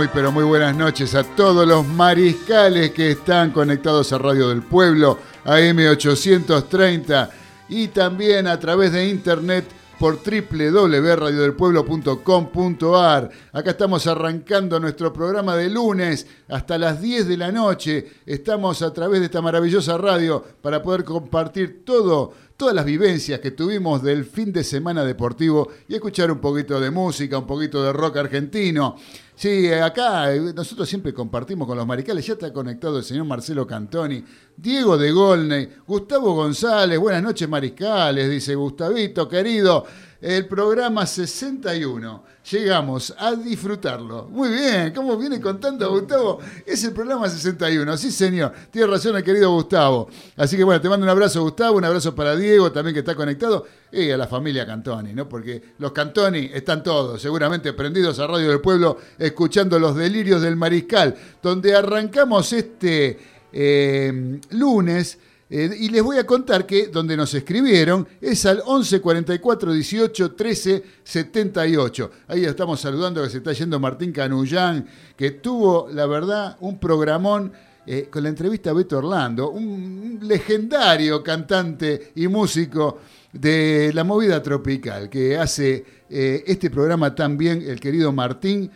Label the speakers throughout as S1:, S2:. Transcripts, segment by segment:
S1: Muy pero muy buenas noches a todos los mariscales que están conectados a Radio del Pueblo, a M830 y también a través de internet por www.radiodelpueblo.com.ar. Acá estamos arrancando nuestro programa de lunes hasta las 10 de la noche. Estamos a través de esta maravillosa radio para poder compartir todo, todas las vivencias que tuvimos del fin de semana deportivo y escuchar un poquito de música, un poquito de rock argentino. Sí, acá eh, nosotros siempre compartimos con los maricales. Ya está conectado el señor Marcelo Cantoni, Diego de Golney, Gustavo González. Buenas noches, mariscales, dice Gustavito, querido. El programa 61. Llegamos a disfrutarlo. Muy bien, ¿cómo viene contando Gustavo? Es el programa 61. Sí, señor. Tiene razón el querido Gustavo. Así que bueno, te mando un abrazo, Gustavo, un abrazo para Diego también que está conectado y a la familia Cantoni, ¿no? Porque los Cantoni están todos, seguramente prendidos a Radio del Pueblo, escuchando los delirios del Mariscal, donde arrancamos este eh, lunes eh, y les voy a contar que donde nos escribieron es al 11 44 18 13 78. Ahí estamos saludando que se está yendo Martín Canullán, que tuvo, la verdad, un programón. eh, con la entrevista a Beto Orlando, un legendario cantante y músico de la movida tropical, que hace eh, este programa tan bien el querido Martín,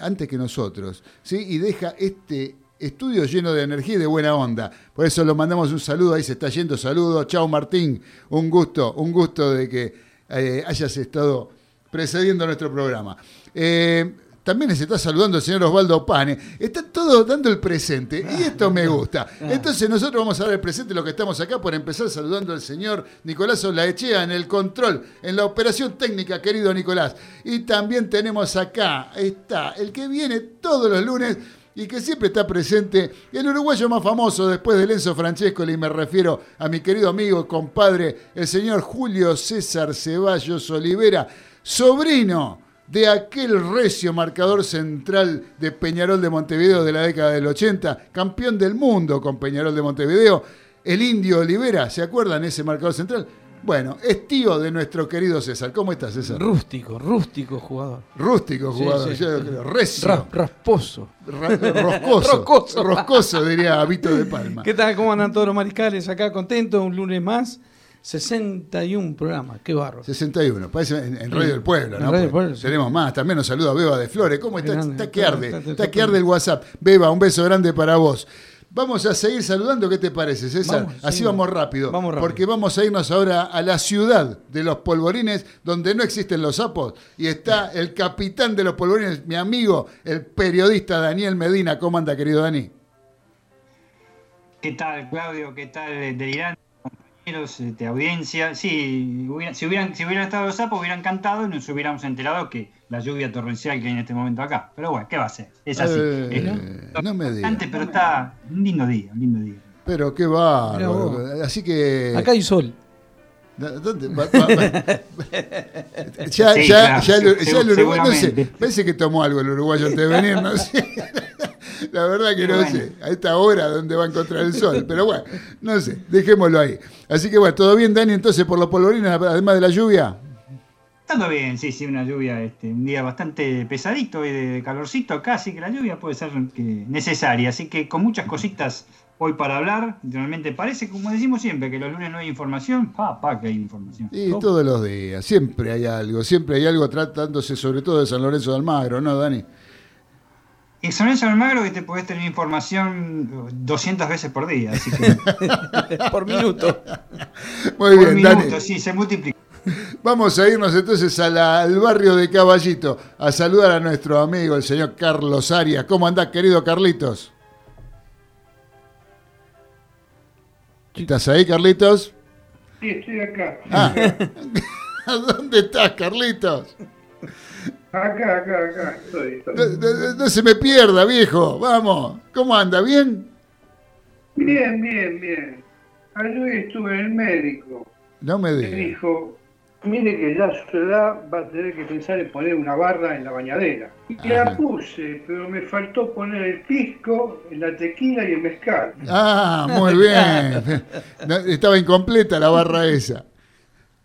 S1: antes que nosotros, ¿sí? y deja este estudio lleno de energía y de buena onda. Por eso lo mandamos un saludo, ahí se está yendo saludo. Chao Martín, un gusto, un gusto de que eh, hayas estado precediendo nuestro programa. Eh, también se está saludando el señor Osvaldo Pane. Está todo dando el presente y esto me gusta. Entonces nosotros vamos a dar el presente lo que estamos acá por empezar saludando al señor Nicolás Olaechea en el control, en la operación técnica, querido Nicolás. Y también tenemos acá, está el que viene todos los lunes y que siempre está presente, el uruguayo más famoso después de Enzo Francesco, y me refiero a mi querido amigo, compadre, el señor Julio César Ceballos Olivera, sobrino de aquel recio marcador central de Peñarol de Montevideo de la década del 80, campeón del mundo con Peñarol de Montevideo, el indio Olivera, ¿se acuerdan ese marcador central? Bueno, es tío de nuestro querido César. ¿Cómo estás, César?
S2: Rústico, rústico jugador.
S1: Rústico jugador,
S2: sí.
S1: yo creo, recio.
S2: Ra- rasposo.
S1: Ra- roscoso,
S2: Roscoso.
S1: roscoso, diría Vito de Palma.
S2: ¿Qué tal? ¿Cómo andan todos los mariscales? Acá contentos, un lunes más. 61 programas, qué barro.
S1: 61, parece en, en Radio
S2: Sí,
S1: del Pueblo,
S2: en
S1: ¿no?
S2: Radio del
S1: Porque
S2: Pueblo, sí.
S1: Tenemos más, también nos saluda Beba de Flores. ¿Cómo está?
S2: Grande,
S1: Está que arde,
S2: está-
S1: está,
S2: está-
S1: que arde el WhatsApp. Beba, un beso grande para vos. Vamos a seguir saludando, ¿qué te parece, César?
S2: Vamos,
S1: Así
S2: sí.
S1: vamos rápido,
S2: Vamos rápido.
S1: Porque vamos a irnos ahora a la ciudad de los polvorines, donde no existen los sapos, y está el capitán de los polvorines, mi amigo, el periodista Daniel Medina. ¿Cómo anda, querido Dani?
S3: ¿Qué tal, Claudio? ¿Qué tal, Delirante? Compañeros de audiencia. Sí, hubiera- si, hubieran, si hubieran estado los sapos, hubieran cantado y nos hubiéramos enterado que la lluvia torrencial que hay en este momento acá. Pero bueno, ¿qué va a ser? Es así.
S1: Eh,
S3: Es
S1: no me digas.
S3: antes, pero está un lindo día, un lindo día.
S1: Pero qué
S2: vos.
S1: Así que...
S2: Acá hay sol.
S1: ¿Dónde? Va- va- va- ya,
S3: Sí,
S1: ya,
S3: claro,
S1: ya el, ya el uruguayo, no sé, parece que tomó algo el uruguayo antes de venir, no sé. La verdad que no
S3: Bueno.
S1: sé, a esta hora dónde va a encontrar el sol, pero bueno, no sé, dejémoslo ahí. Así que bueno, ¿todo bien, Dani, entonces por los polvorines, además de la lluvia?
S3: todo bien, sí, sí, una lluvia, este, un día bastante pesadito y de calorcito, casi que la lluvia puede ser necesaria, así que con muchas cositas hoy para hablar. Realmente parece, como decimos siempre, que los lunes no hay información. Pa, pa, que hay información.
S1: Y todos los días, siempre hay algo, siempre hay algo tratándose sobre todo de San Lorenzo de Almagro, ¿no, Dani?
S3: En San Almagro que te podés tener información 200 veces por día, así que...
S2: por minuto.
S1: Muy
S3: por
S1: bien,
S3: minuto,
S1: Dani.
S3: sí, se multiplica.
S1: Vamos a irnos entonces a la- al barrio de Caballito a saludar a nuestro amigo, el señor Carlos Arias. ¿Cómo andás, querido Carlitos? ¿Estás ahí, Carlitos?
S4: Sí, estoy acá.
S1: Ah. ¿Dónde estás, Carlitos?
S4: Acá, acá, acá. Estoy, estoy.
S1: No, no- no se me pierda, viejo. Vamos. ¿Cómo anda? ¿Bien?
S4: Bien, bien, bien. Ayer estuve en el médico.
S1: No me
S4: Me
S1: digas.
S4: dijo, mire que ya a su edad va a tener que pensar en poner una barra en la bañadera. Y
S1: Ajá.
S4: la puse, pero me faltó poner el pisco, la tequila y el mezcal.
S1: Ah, muy bien. Estaba incompleta la barra esa.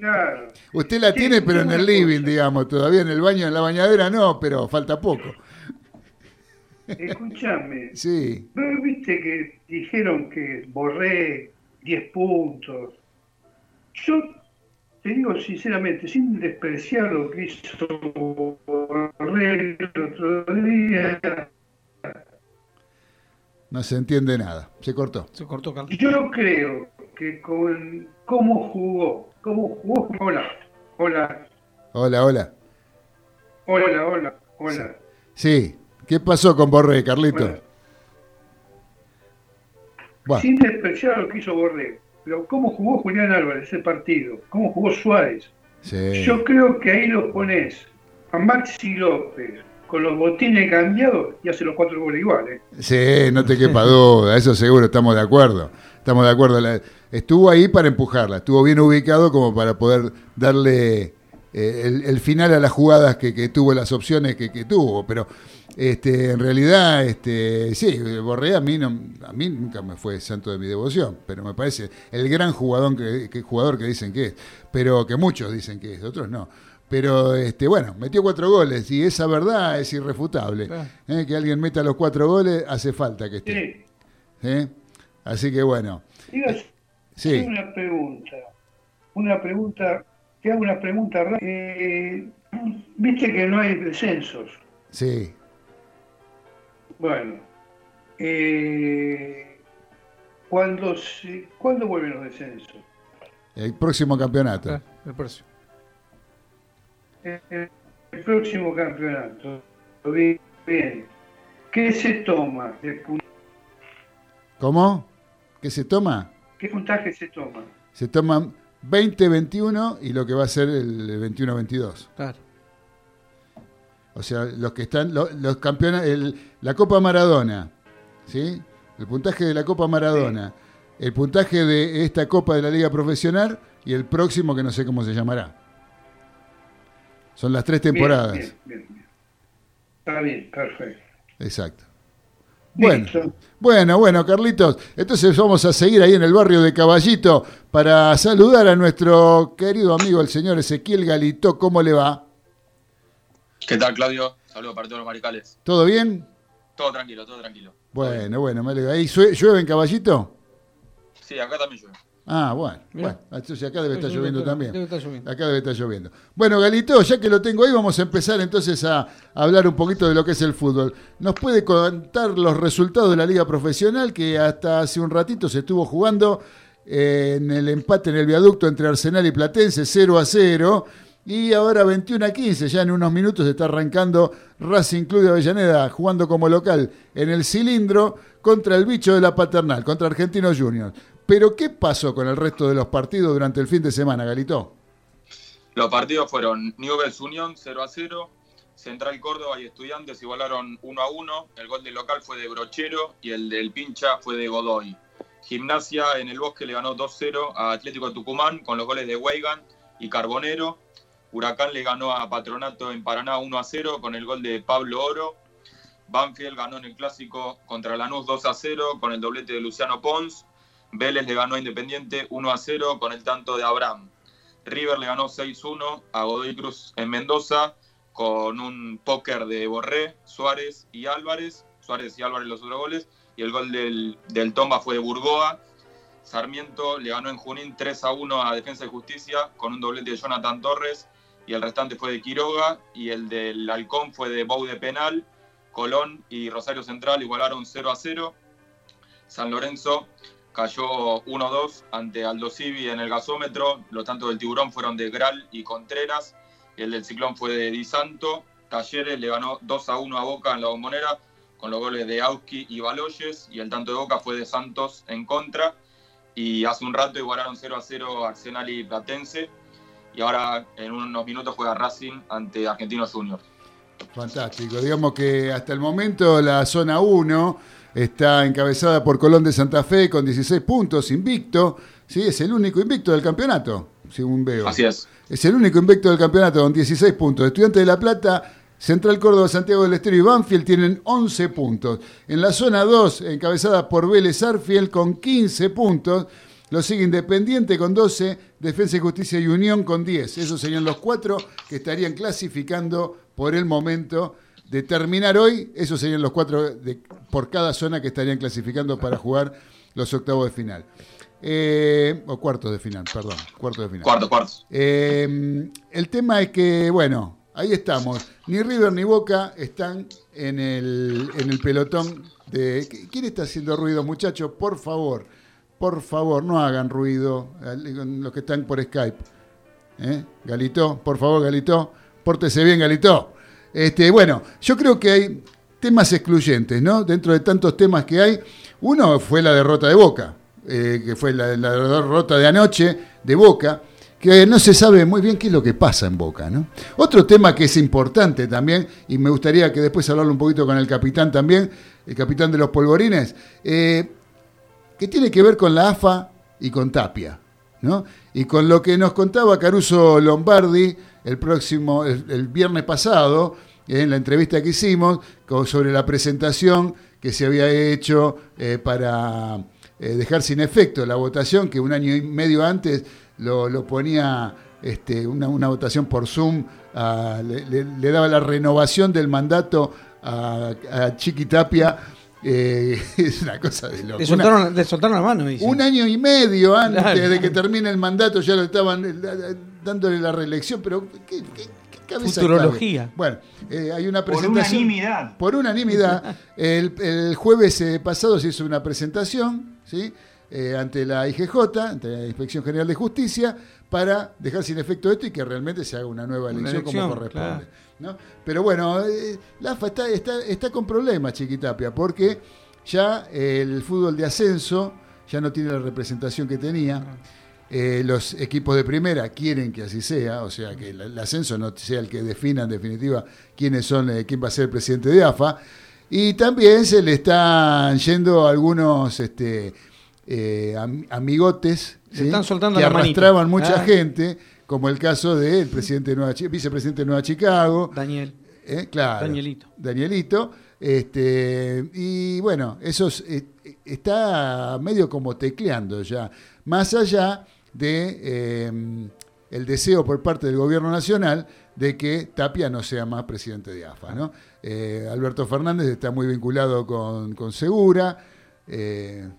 S4: Claro.
S1: Usted la
S4: Sí,
S1: tiene, pero en el living,
S4: cosa.
S1: digamos. Todavía en el baño, en la bañadera no, pero falta poco.
S4: Escúchame.
S1: Sí.
S4: ¿No viste que dijeron que borré 10 puntos? Yo te digo sinceramente, sin despreciar lo que hizo Borré el otro día,
S1: No se entiende nada. Se cortó.
S2: Se cortó, Carlos.
S4: yo creo que con cómo jugó, cómo jugó, hola, hola,
S1: Hola, hola.
S4: hola, hola, hola.
S1: Sí. ¿Qué pasó con Borré, Carlito?
S4: Bueno, Sin despreciar lo que hizo Borré, pero cómo jugó Julián Álvarez ese partido, cómo jugó Suárez.
S1: sí.
S4: Yo creo que ahí lo pones a Maxi López con los botines cambiados y hace los cuatro goles iguales.
S1: Sí, no te quepa duda, eso seguro, estamos de acuerdo. Estamos de acuerdo. La- estuvo ahí para empujarla, estuvo bien ubicado como para poder darle eh, el, el final a las jugadas que, que tuvo, las opciones que, que tuvo. Pero este, en realidad, este, sí, Borré a mí, no, a mí nunca me fue santo de mi devoción, pero me parece el gran jugador que, que- jugador que dicen que es, pero que muchos dicen que es, otros no. Pero este, bueno, metió cuatro goles y esa verdad es irrefutable. Eh, que alguien meta los cuatro goles, hace falta que esté.
S4: Sí.
S1: ¿eh? Así que bueno,
S4: hacer
S1: sí,
S4: una pregunta. Una pregunta, te hago una pregunta rápida. Eh, Viste que no hay descensos.
S1: sí.
S4: Bueno, eh, ¿cuándo, se- ¿cuándo vuelven los descensos?
S1: El próximo campeonato.
S2: Ah, El precio.
S4: El, el próximo campeonato. Bien, bien. ¿Qué se toma?
S1: ¿Cómo? ¿Qué se toma?
S4: ¿Qué puntaje se toma?
S1: Se toman 20-21 y lo que va a ser el 21-22.
S2: Claro.
S1: O sea, los que están, lo- los, campeonatos, la Copa Maradona, ¿sí? El puntaje de la Copa Maradona, el puntaje de esta Copa de la Liga Profesional y el próximo que no sé cómo se llamará. Son las tres temporadas.
S4: Bien, bien, bien. Está bien, perfecto.
S1: Exacto. Bueno,
S4: Listo.
S1: bueno, bueno, Carlitos. Entonces vamos a seguir ahí en el barrio de Caballito para saludar a nuestro querido amigo, el señor Ezequiel Galito. ¿Cómo le va?
S5: ¿Qué tal, Claudio? Saludos para todos los maricales.
S1: ¿Todo bien?
S5: Todo tranquilo, todo tranquilo.
S1: Bueno, bueno, me alegro. ¿Ahí llueve en Caballito?
S5: Sí, acá también llueve.
S1: Ah, bueno.
S2: Mirá.
S1: bueno entonces acá debe estar lloviendo también.
S2: debe estar lloviendo.
S1: Acá debe estar lloviendo. Bueno, Galito, ya que lo tengo ahí, vamos a empezar entonces a hablar un poquito de lo que es el fútbol. ¿Nos puede contar los resultados de la liga profesional que hasta hace un ratito se estuvo jugando eh, en el empate en el viaducto entre Arsenal y Platense, 0 a 0? Y ahora 21 a 15, ya en unos minutos está arrancando Racing Club de Avellaneda jugando como local en el cilindro contra el bicho de la paternal, contra Argentinos Juniors. Pero ¿qué pasó con el resto de los partidos durante el fin de semana, Galito?
S5: Los partidos fueron Newell's Unión 0 a 0, Central Córdoba y Estudiantes igualaron 1 a 1, el gol del local fue de Brochero y el del Pincha fue de Godoy. Gimnasia en el Bosque le ganó 2-0 a Atlético Tucumán con los goles de Weigan y Carbonero. Huracán le ganó a Patronato en Paraná 1 a 0 con el gol de Pablo Oro. Banfield ganó en el clásico contra Lanús 2 a 0 con el doblete de Luciano Pons. Vélez le ganó a Independiente 1 a 0 con el tanto de Abraham. River le ganó 6-1 a Godoy Cruz en Mendoza con un póker de Borré, Suárez y Álvarez. Suárez y Álvarez los otros goles. Y el gol del, del Tomba fue de Burgoa. Sarmiento le ganó en Junín 3 a 1 a Defensa y Justicia con un doblete de Jonathan Torres y el restante fue de Quiroga y el del Halcón fue de Bou de Penal. Colón y Rosario Central igualaron 0 a 0. San Lorenzo cayó 1-2 ante Aldo Civi en el gasómetro. Los tantos del Tiburón fueron de Gral y Contreras. El del Ciclón fue de Di Santo. Talleres le ganó 2 a 1 a Boca en la bombonera con los goles de Auski y Baloyes. Y el tanto de Boca fue de Santos en contra. Y hace un rato igualaron 0 a 0 Arsenal y Platense. Y ahora en unos minutos juega Racing ante Argentinos Juniors.
S1: Fantástico. Digamos que hasta el momento la zona 1 está encabezada por Colón de Santa Fe con 16 puntos, invicto. Sí, es el único invicto del campeonato, según veo.
S5: Así es.
S1: Es el único invicto del campeonato con 16 puntos. Estudiantes de La Plata, Central Córdoba, Santiago del Estero y Banfield tienen 11 puntos. En la zona 2, encabezada por Vélez Arfiel con 15 puntos. Lo sigue Independiente con 12, Defensa y Justicia y Unión con 10. Esos serían los cuatro que estarían clasificando por el momento de terminar hoy. Esos serían los cuatro de, por cada zona que estarían clasificando para jugar los octavos de final. Eh, o cuartos de final, perdón. Cuartos de final.
S5: Cuartos, cuartos.
S1: Eh, el tema es que, bueno, ahí estamos. Ni River ni Boca están en el, en el pelotón de... ¿Quién está haciendo ruido, muchachos? Por favor, por favor, no hagan ruido los que están por Skype. ¿Eh? Galito, por favor, Galito. Pórtese bien, Galito. Este, bueno, yo creo que hay temas excluyentes, ¿no? Dentro de tantos temas que hay, uno fue la derrota de Boca, eh, que fue la, derrota de anoche de Boca, que no se sabe muy bien qué es lo que pasa en Boca, ¿no? Otro tema que es importante también, y me gustaría que después hablarlo un poquito con el capitán también, el capitán de los polvorines, eh, que tiene que ver con la AFA y con Tapia, ¿no? Y con lo que nos contaba Caruso Lombardi el próximo, el, viernes pasado, en la entrevista que hicimos, sobre la presentación que se había hecho eh, para eh, dejar sin efecto la votación, que un año y medio antes lo, ponía este, una, votación por Zoom, le, daba la renovación del mandato a Chiqui Tapia. Eh, es una cosa de loco.
S2: Le soltaron, le soltaron la mano. Dice.
S1: Un año y medio antes claro. de que termine el mandato ya lo estaban eh, dándole la reelección, pero ¿qué, qué,
S2: Futurología.
S1: Cabe? Bueno, eh, hay una presentación.
S3: Por unanimidad.
S1: Por unanimidad. el, el, jueves eh, pasado se hizo una presentación, ¿sí? Eh, ante la IGJ, ante la Inspección General de Justicia, para dejar sin efecto esto y que realmente se haga una nueva elección, una elección como corresponde. Claro. ¿no? Pero bueno, eh, la AFA está, está, está con problemas, Chiquitapia, porque ya el fútbol de ascenso ya no tiene la representación que tenía. Eh, los equipos de primera quieren que así sea, o sea, que el, el, ascenso no sea el que defina en definitiva quiénes son, eh, quién va a ser el presidente de AFA. Y también se le están yendo algunos este, eh, am, amigotes
S2: se están soltando
S1: que
S2: la
S1: arrastraban mucha
S2: ah.
S1: gente, como el caso del presidente de Nueva, vicepresidente de Nueva Chicago.
S2: Daniel.
S1: Eh, claro.
S2: Danielito.
S1: Danielito. Este, y bueno, eso es, está medio como tecleando ya. Más allá de eh, el deseo por parte del gobierno nacional de que Tapia no sea más presidente de AFA. ¿no? Eh, Alberto Fernández está muy vinculado con, con Segura, eh,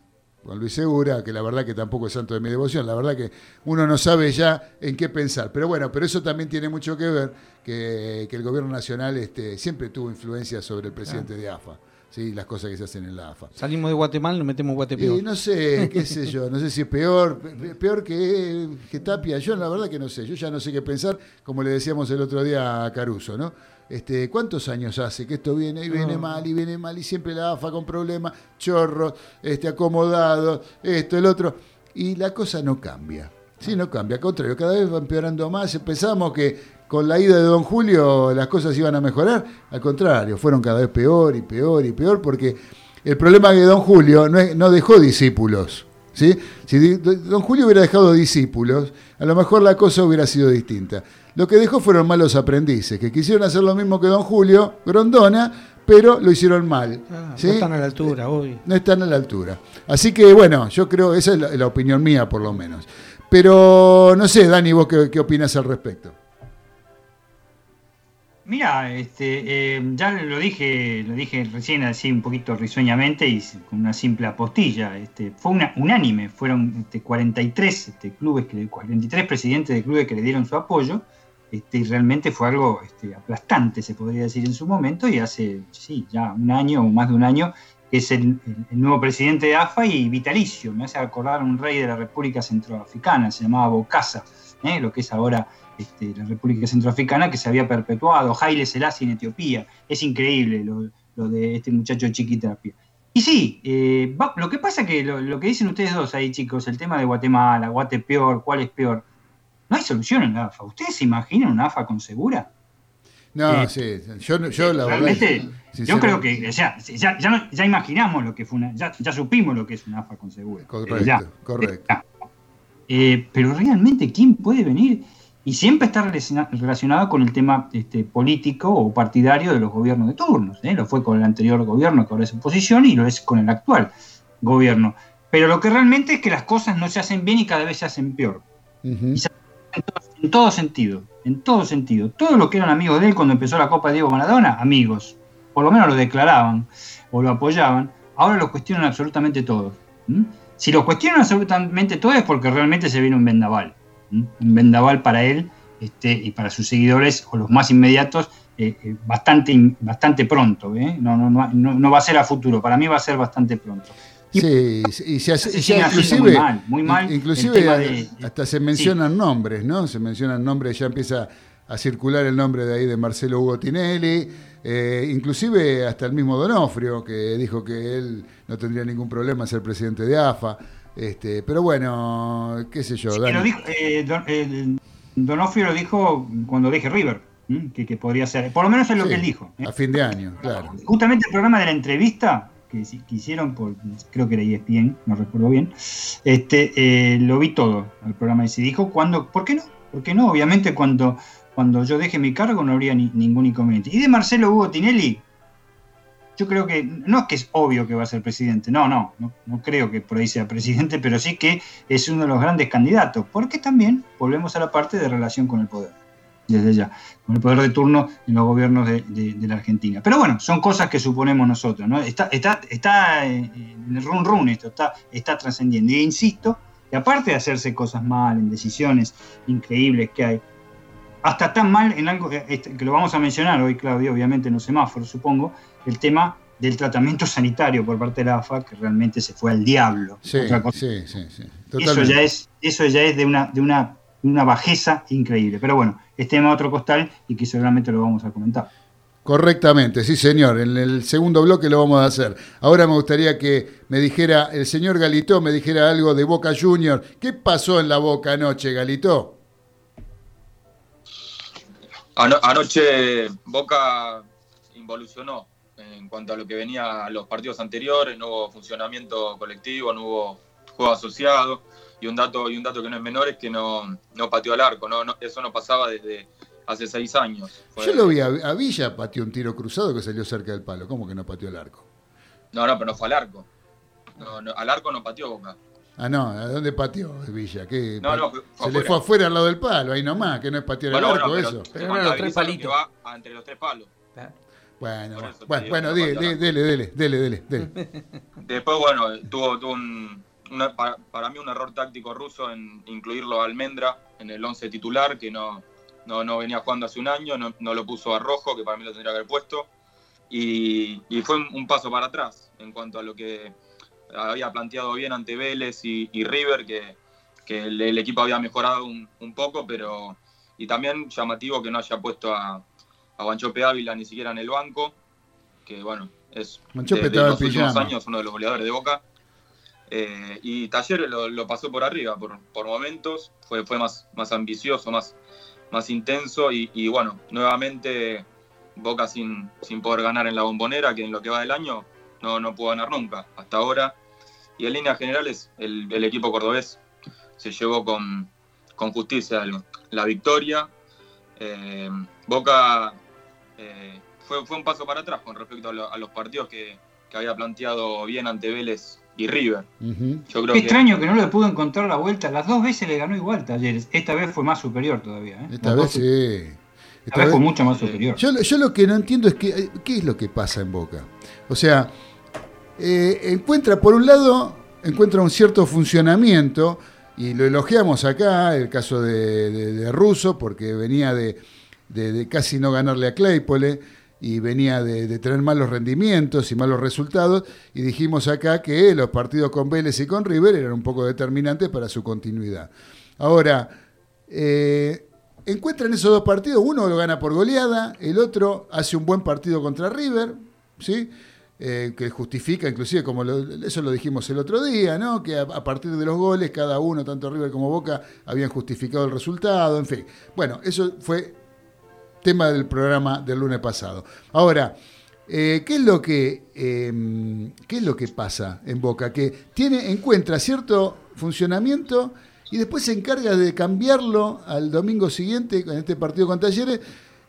S1: con Luis Segura, que la verdad que tampoco es santo de mi devoción, la verdad que uno no sabe ya en qué pensar. Pero bueno, pero eso también tiene mucho que ver que, que el gobierno nacional este, siempre tuvo influencia sobre el presidente de AFA. ¿Sí? las cosas que se hacen en la AFA.
S2: Salimos de Guatemala, nos metemos en Guatepeor.
S1: Y no sé, qué sé yo, no sé si es peor, peor que, que, Tapia. Yo la verdad que no sé, yo ya no sé qué pensar, como le decíamos el otro día a Caruso, ¿no? Este, ¿Cuántos años hace que esto viene y viene no. mal y viene mal y siempre la AFA con problemas, chorros, este, acomodados, esto, el otro? Y la cosa no cambia. Sí, no cambia, al contrario, cada vez va empeorando más. Pensamos que con la ida de Don Julio las cosas iban a mejorar. Al contrario, fueron cada vez peor y peor y peor porque el problema es que Don Julio no, es, no dejó discípulos. ¿sí? Si Don Julio hubiera dejado discípulos, a lo mejor la cosa hubiera sido distinta. Lo que dejó fueron malos aprendices, que quisieron hacer lo mismo que Don Julio, Grondona, pero lo hicieron mal.
S2: Ah, ¿sí? No están a la altura, hoy.
S1: No están a la altura. Así que, bueno, yo creo, esa es la, la opinión mía, por lo menos. Pero no sé, Dani, vos qué, qué opinas al respecto.
S3: Mira, este, eh, ya lo dije, lo dije recién así un poquito risueñamente y con una simple apostilla. Este, fue una, unánime, fueron este, 43 este, clubes, que, 43 presidentes de clubes que le dieron su apoyo. Este, y realmente fue algo este, aplastante, se podría decir en su momento, y hace, sí, ya un año o más de un año, es el, nuevo presidente de AFA y vitalicio. Me hace acordar un rey de la República Centroafricana, se llamaba Bocasa, ¿eh? lo que es ahora este, la República Centroafricana que se había perpetuado, Haile Selassie en Etiopía. Es increíble lo, de este muchacho Chiquitapia. Y sí, eh, lo que pasa que lo, que dicen ustedes dos ahí, chicos, el tema de Guatemala, Guate peor, cuál es peor, no hay solución en la AFA. ¿Ustedes se imaginan una AFA con segura?
S1: No, eh, sí, yo, yo la
S3: realmente, yo creo que ya, ya, imaginamos lo que fue una, ya, supimos lo que es una AFA con segura.
S1: Correcto, correcto.
S3: pero realmente, ¿quién puede venir? Y siempre está relacionado con el tema este, político o partidario de los gobiernos de turnos. ¿eh? Lo fue con el anterior gobierno, que ahora es oposición, y lo es con el actual gobierno. Pero lo que realmente es que las cosas no se hacen bien y cada vez se hacen peor. en, todo, sentido, en todo sentido. Todos los que eran amigos de él cuando empezó la Copa de Diego Maradona, amigos. Por lo menos lo declaraban o lo apoyaban. Ahora lo cuestionan absolutamente todos. Si lo cuestionan absolutamente todo es porque realmente se viene un vendaval vendaval para él este, y para sus seguidores o los más inmediatos eh, eh, bastante, bastante pronto. ¿eh? No, no, no, no, va a ser a futuro, para mí va a ser bastante pronto.
S1: sí, y se hace, inclusive, muy mal, muy mal inclusive hasta se mencionan nombres, ¿no? Se mencionan nombres, ya empieza a circular el nombre de ahí de Marcelo Hugo Tinelli, inclusive hasta el mismo Donofrio, que dijo que él no tendría ningún problema en ser presidente de AFA. Este, pero bueno, qué sé yo.
S3: Eh, don, Donofrio lo dijo cuando dije River, que, podría ser. Por lo menos es lo que él dijo.
S1: ¿eh? A fin de año, claro.
S3: Justamente el programa de la entrevista que, hicieron por, creo que era ESPN, no recuerdo bien, este, eh, lo vi todo, el programa y se dijo, cuando, ¿por qué no? ¿Por qué no? Obviamente cuando, cuando yo deje mi cargo no habría ningún inconveniente. Y de Marcelo Hugo Tinelli, yo creo que no es que es obvio que va a ser presidente, no, no, no, creo que por ahí sea presidente, pero sí que es uno de los grandes candidatos, porque también volvemos a la parte de relación con el poder, desde ya, con el poder de turno en los gobiernos de, la Argentina. Pero bueno, son cosas que suponemos nosotros, ¿no? Está, está, está en el run run esto, está, está trascendiendo. Y insisto, que aparte de hacerse cosas mal, en decisiones increíbles que hay, hasta tan mal en algo este, que lo vamos a mencionar hoy, Claudio, obviamente en los semáforos, supongo, el tema del tratamiento sanitario por parte de la AFA, que realmente se fue al diablo.
S1: Sí, sí, sí, sí.
S3: Eso ya es, eso ya es de una, de una, una bajeza increíble. Pero bueno, es tema de otro costal y que seguramente lo vamos a comentar.
S1: Correctamente, sí señor. En el segundo bloque lo vamos a hacer. Ahora me gustaría que me dijera, el señor Galito me dijera algo de Boca Junior. ¿Qué pasó en la Boca anoche, Galito?
S5: Anoche Boca involucionó en cuanto a lo que venía a los partidos anteriores, no hubo funcionamiento colectivo, no hubo juego asociado, y un dato, y un dato que no es menor es que no, no pateó al arco, no, eso no pasaba desde hace seis años.
S1: Yo lo vi a, Villa, pateó un tiro cruzado que salió cerca del palo, ¿cómo que no pateó al arco?
S5: No, no, pero no fue al arco. al arco no pateó Boca.
S1: Ah, no, ¿a dónde pateó Villa? ¿Qué, no, no, se le fue afuera al lado del palo, ahí nomás, que no es patear el arco eso.
S5: Pero no, los tres palitos. va entre los tres palos.
S1: Bueno, bueno, bueno, dele, dele, dele, dele,
S5: Después, bueno, tuvo, tuvo un, para, mí un error táctico ruso en incluirlo a Almendra en el 11 titular, que no, no, no, venía jugando hace un año, no, no, lo puso a Rojo, que para mí lo tendría que haber puesto, y, y fue un, paso para atrás en cuanto a lo que había planteado bien ante Vélez y, River, que, que el, equipo había mejorado un, un poco, pero y también llamativo que no haya puesto a a Guanchope Ávila ni siquiera en el banco, que bueno, es
S1: de, los últimos
S5: años uno de los goleadores de Boca. Eh, y Talleres lo, pasó por arriba por, por momentos, fue, fue más, más ambicioso, más, más intenso y, bueno, nuevamente Boca sin, sin poder ganar en la bombonera, que en lo que va del año no, no pudo ganar nunca hasta ahora. Y en líneas generales el, el equipo cordobés se llevó con, con justicia la victoria. Eh, Boca eh, fue, fue un paso para atrás con respecto a, los partidos que, había planteado bien ante Vélez y River.
S1: Ujú.
S5: Yo creo
S3: Qué
S5: que
S3: extraño que no le pudo encontrar la vuelta. Las dos veces le ganó igual Talleres. Esta vez fue más superior todavía. ¿eh?
S1: Esta vez sí.
S3: Esta
S1: Esta
S3: vez
S1: vez-
S3: fue mucho más superior.
S1: Yo, lo- yo lo que no entiendo es que, qué es lo que pasa en Boca. O sea, eh, encuentra, por un lado, encuentra un cierto funcionamiento, y lo elogiamos acá, el caso de, Russo, porque venía de, casi no ganarle a Claypole, y venía de, de tener malos rendimientos y malos resultados, y dijimos acá que los partidos con Vélez y con River eran un poco determinantes para su continuidad. Ahora, eh, encuentran esos dos partidos, uno lo gana por goleada, el otro hace un buen partido contra River, ¿sí? Eh, que justifica, inclusive, como lo- eso lo dijimos el otro día, ¿no? que a, partir de los goles, cada uno, tanto River como Boca, habían justificado el resultado, en fin. Bueno, eso fue tema del programa del lunes pasado. Ahora, eh, ¿qué, es lo que, eh, ¿qué es lo que pasa en Boca? Que tiene, encuentra cierto funcionamiento y después se encarga de cambiarlo al domingo siguiente, en este partido con Talleres.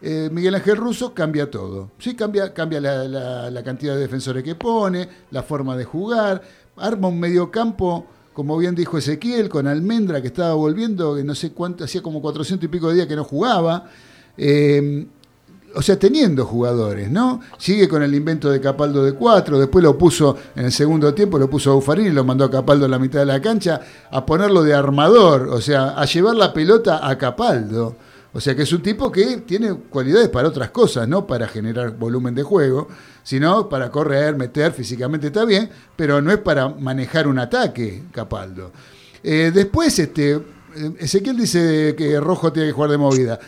S1: Eh, Miguel Ángel Russo cambia todo. Sí, cambia, cambia la, la- la cantidad de defensores que pone, la forma de jugar, arma un mediocampo, como bien dijo Ezequiel, con Almendra que estaba volviendo, que no sé cuánto, hacía como 400 y pico de días que no jugaba. Eh, o sea, teniendo jugadores, ¿no? Sigue con el invento de Capaldo de cuatro, después lo puso en el segundo tiempo, lo puso a Bufarini, lo mandó a Capaldo en la mitad de la cancha, a ponerlo de armador, o sea, a llevar la pelota a Capaldo. O sea, que es un tipo que tiene cualidades para otras cosas, no para generar volumen de juego, sino para correr, meter, físicamente está bien, pero no es para manejar un ataque, Capaldo. Eh, después, este, eh, Ezequiel dice que Rojo tiene que jugar de movida.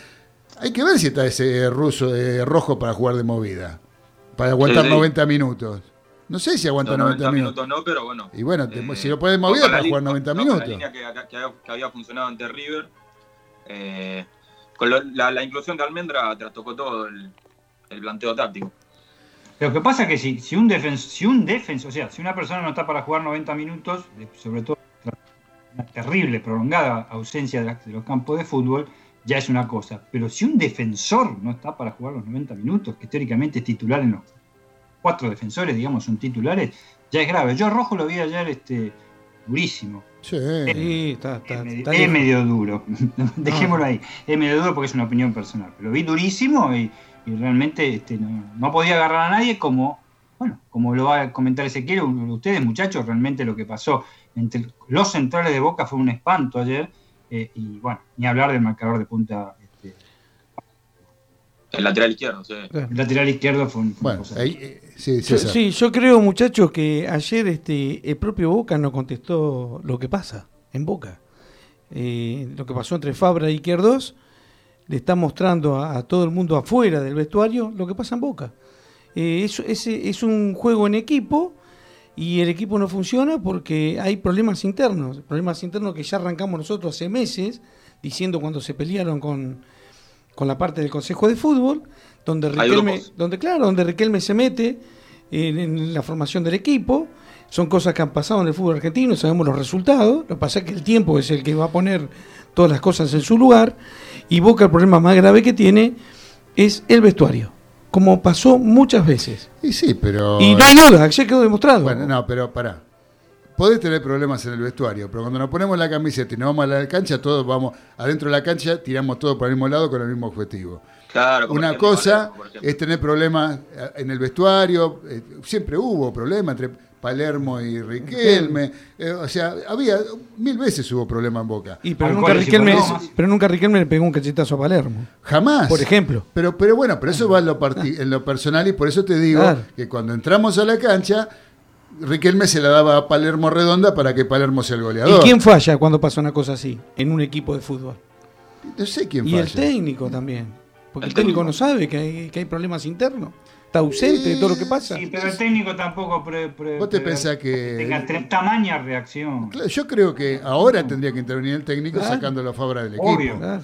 S1: Hay que ver si está ese ruso de rojo para jugar de movida. Para aguantar
S5: Sí, sí.
S1: 90 minutos. No sé si aguanta
S5: no,
S1: 90,
S5: 90
S1: minutos.
S5: minutos no, pero bueno.
S1: Y bueno,
S5: Eh,
S1: si lo puedes
S5: la
S1: para jugar 90
S5: no, con la
S1: minutos.
S5: línea que, que había, que había funcionado ante River. eh, con lo- la, la inclusión de Almendra trastocó todo el, planteo táctico.
S3: Lo que pasa es que si, si un defensor, si un defensa, o sea, si una persona no está para jugar 90 minutos, eh, sobre todo una terrible, prolongada ausencia de, los campos de fútbol, ya es una cosa. Pero si un defensor no está para jugar los 90 minutos, que teóricamente es titular en los cuatro defensores, digamos, son titulares, ya es grave. Yo Rojo lo vi ayer este, durísimo.
S1: Sí.
S2: Sí, está, está,
S3: Es medio,
S2: está
S3: es medio duro. Dejémoslo ahí. Es medio duro porque es una opinión personal. Pero lo vi durísimo y, y realmente este, no, no podía agarrar a nadie como, bueno, como lo va a comentar Ezequiel, ustedes muchachos, realmente lo que pasó entre los centrales de Boca fue un espanto ayer. eh, y bueno, ni hablar del marcador de punta.
S5: El lateral izquierdo, sí.
S3: El lateral izquierdo fue un.
S1: Bueno,
S3: cosa
S1: ahí, eh, sí,
S2: Yo-
S1: César.
S2: sí, yo creo, muchachos, que ayer este, el propio Boca no contestó lo que pasa en Boca. Eh, lo que pasó entre Fabra y Izquierdos le está mostrando a, a todo el mundo afuera del vestuario lo que pasa en Boca. Eh, es, es- es un juego en equipo y el equipo no funciona porque hay problemas internos. Problemas internos que ya arrancamos nosotros hace meses, diciendo cuando se pelearon con, con la parte del Consejo de Fútbol, donde Riquelme, donde, claro, donde Riquelme se mete en, en la formación del equipo. Son cosas que han pasado en el fútbol argentino, sabemos los resultados. Lo que pasa es que el tiempo es el que va a poner todas las cosas en su lugar. Y Boca el problema más grave que tiene es el vestuario, como pasó muchas veces.
S1: Y sí, pero.
S2: Y no hay duda, ayer quedó demostrado.
S1: Bueno, no, pero pará. Podés tener problemas en el vestuario, pero cuando nos ponemos la camiseta y nos vamos a la cancha, todos vamos adentro de la cancha, tiramos todo por el mismo lado con el mismo objetivo.
S5: Claro,
S1: Una
S5: ejemplo,
S1: cosa es tener problemas eh, en el vestuario, eh, siempre hubo problemas entre Palermo y Riquelme, eh, o sea, había, mil veces hubo problema en Boca.
S2: Y pero nunca, Riquelme, pero nunca Riquelme le pegó un cachetazo a Palermo,
S1: Jamás.
S2: por ejemplo.
S1: Pero, pero bueno, pero eso va en lo, parti- en lo personal y por eso te digo
S2: Claro.
S1: que cuando entramos a la cancha, Riquelme se la daba a Palermo redonda para que Palermo sea el
S2: ¿Y
S1: goleador.
S2: quién falla cuando pasa una cosa así en un equipo de fútbol?
S1: No sé quién
S2: Y
S1: falla.
S2: el técnico también. Porque el
S5: El
S2: técnico
S5: técnico.
S2: no sabe que hay, que hay problemas internos. Está ausente de todo lo que pasa.
S3: Sí, pero el técnico tampoco. pre- pre-
S1: ¿Vos te
S3: pre-
S1: pensás que-
S3: Tenga tre- tamaña reacción.
S1: Claro, Yo creo que ahora tendría que intervenir el técnico
S2: Claro.
S1: sacándolo a Fabra del equipo.
S3: Obvio.
S2: Claro.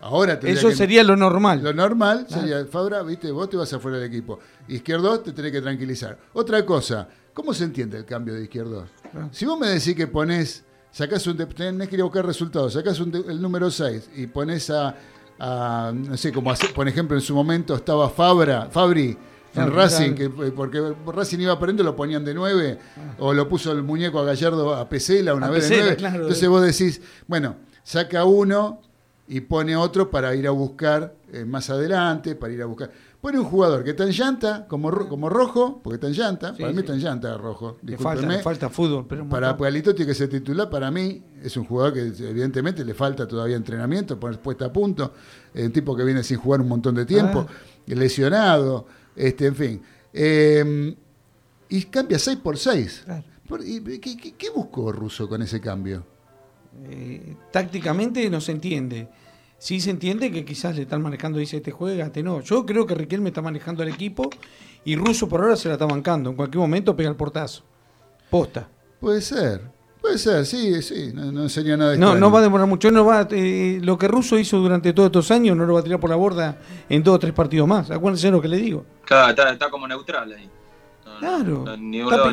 S1: Ahora tendría
S2: Eso
S1: que-
S2: sería lo normal.
S1: Lo normal sería, Fabra, viste, vos te vas afuera del equipo. Izquierdo te tenés que tranquilizar. Otra cosa, ¿cómo se entiende el cambio de izquierdo?
S2: Claro.
S1: Si vos me decís que ponés, sacás un, tenés que ir a buscar resultados, sacás un el número 6 y pones a, a, no sé, como hace- por ejemplo en su momento estaba Fabra, Fabri en Racing, que, porque Racing iba perdiendo, lo ponían de 9, ah. o lo puso el muñeco a Gallardo a Pesela una vez de 9. Entonces vos decís, bueno, saca uno y pone otro para ir a buscar eh, más adelante, para ir a buscar. Pone un jugador que está en llanta, como, como rojo, porque está en llanta, para mí está en llanta rojo.
S2: Le falta, falta, fútbol, pero
S1: Para tiene que ser titular, para mí es un jugador que evidentemente le falta todavía entrenamiento, poner puesta a punto, un tipo que viene sin jugar un montón de tiempo, ah. lesionado, este, en fin. Em, y cambia 6 por 6. ¿qué, buscó Russo con ese cambio?
S2: Eh, tácticamente no se entiende. Sí se entiende que quizás le están manejando, dice, este juega, este no. Yo creo que Riquelme está manejando al equipo y Russo por ahora se la está bancando. En cualquier momento pega el portazo. Posta.
S1: Puede ser. Puede ser, sí, sí, no, enseña nada de
S2: No, no va a demorar mucho, no va eh, lo que Russo hizo durante todos estos años no lo va a tirar por la borda en dos o tres partidos más. Acuérdense lo que le digo.
S5: Claro, está, como neutral ahí.
S2: Claro,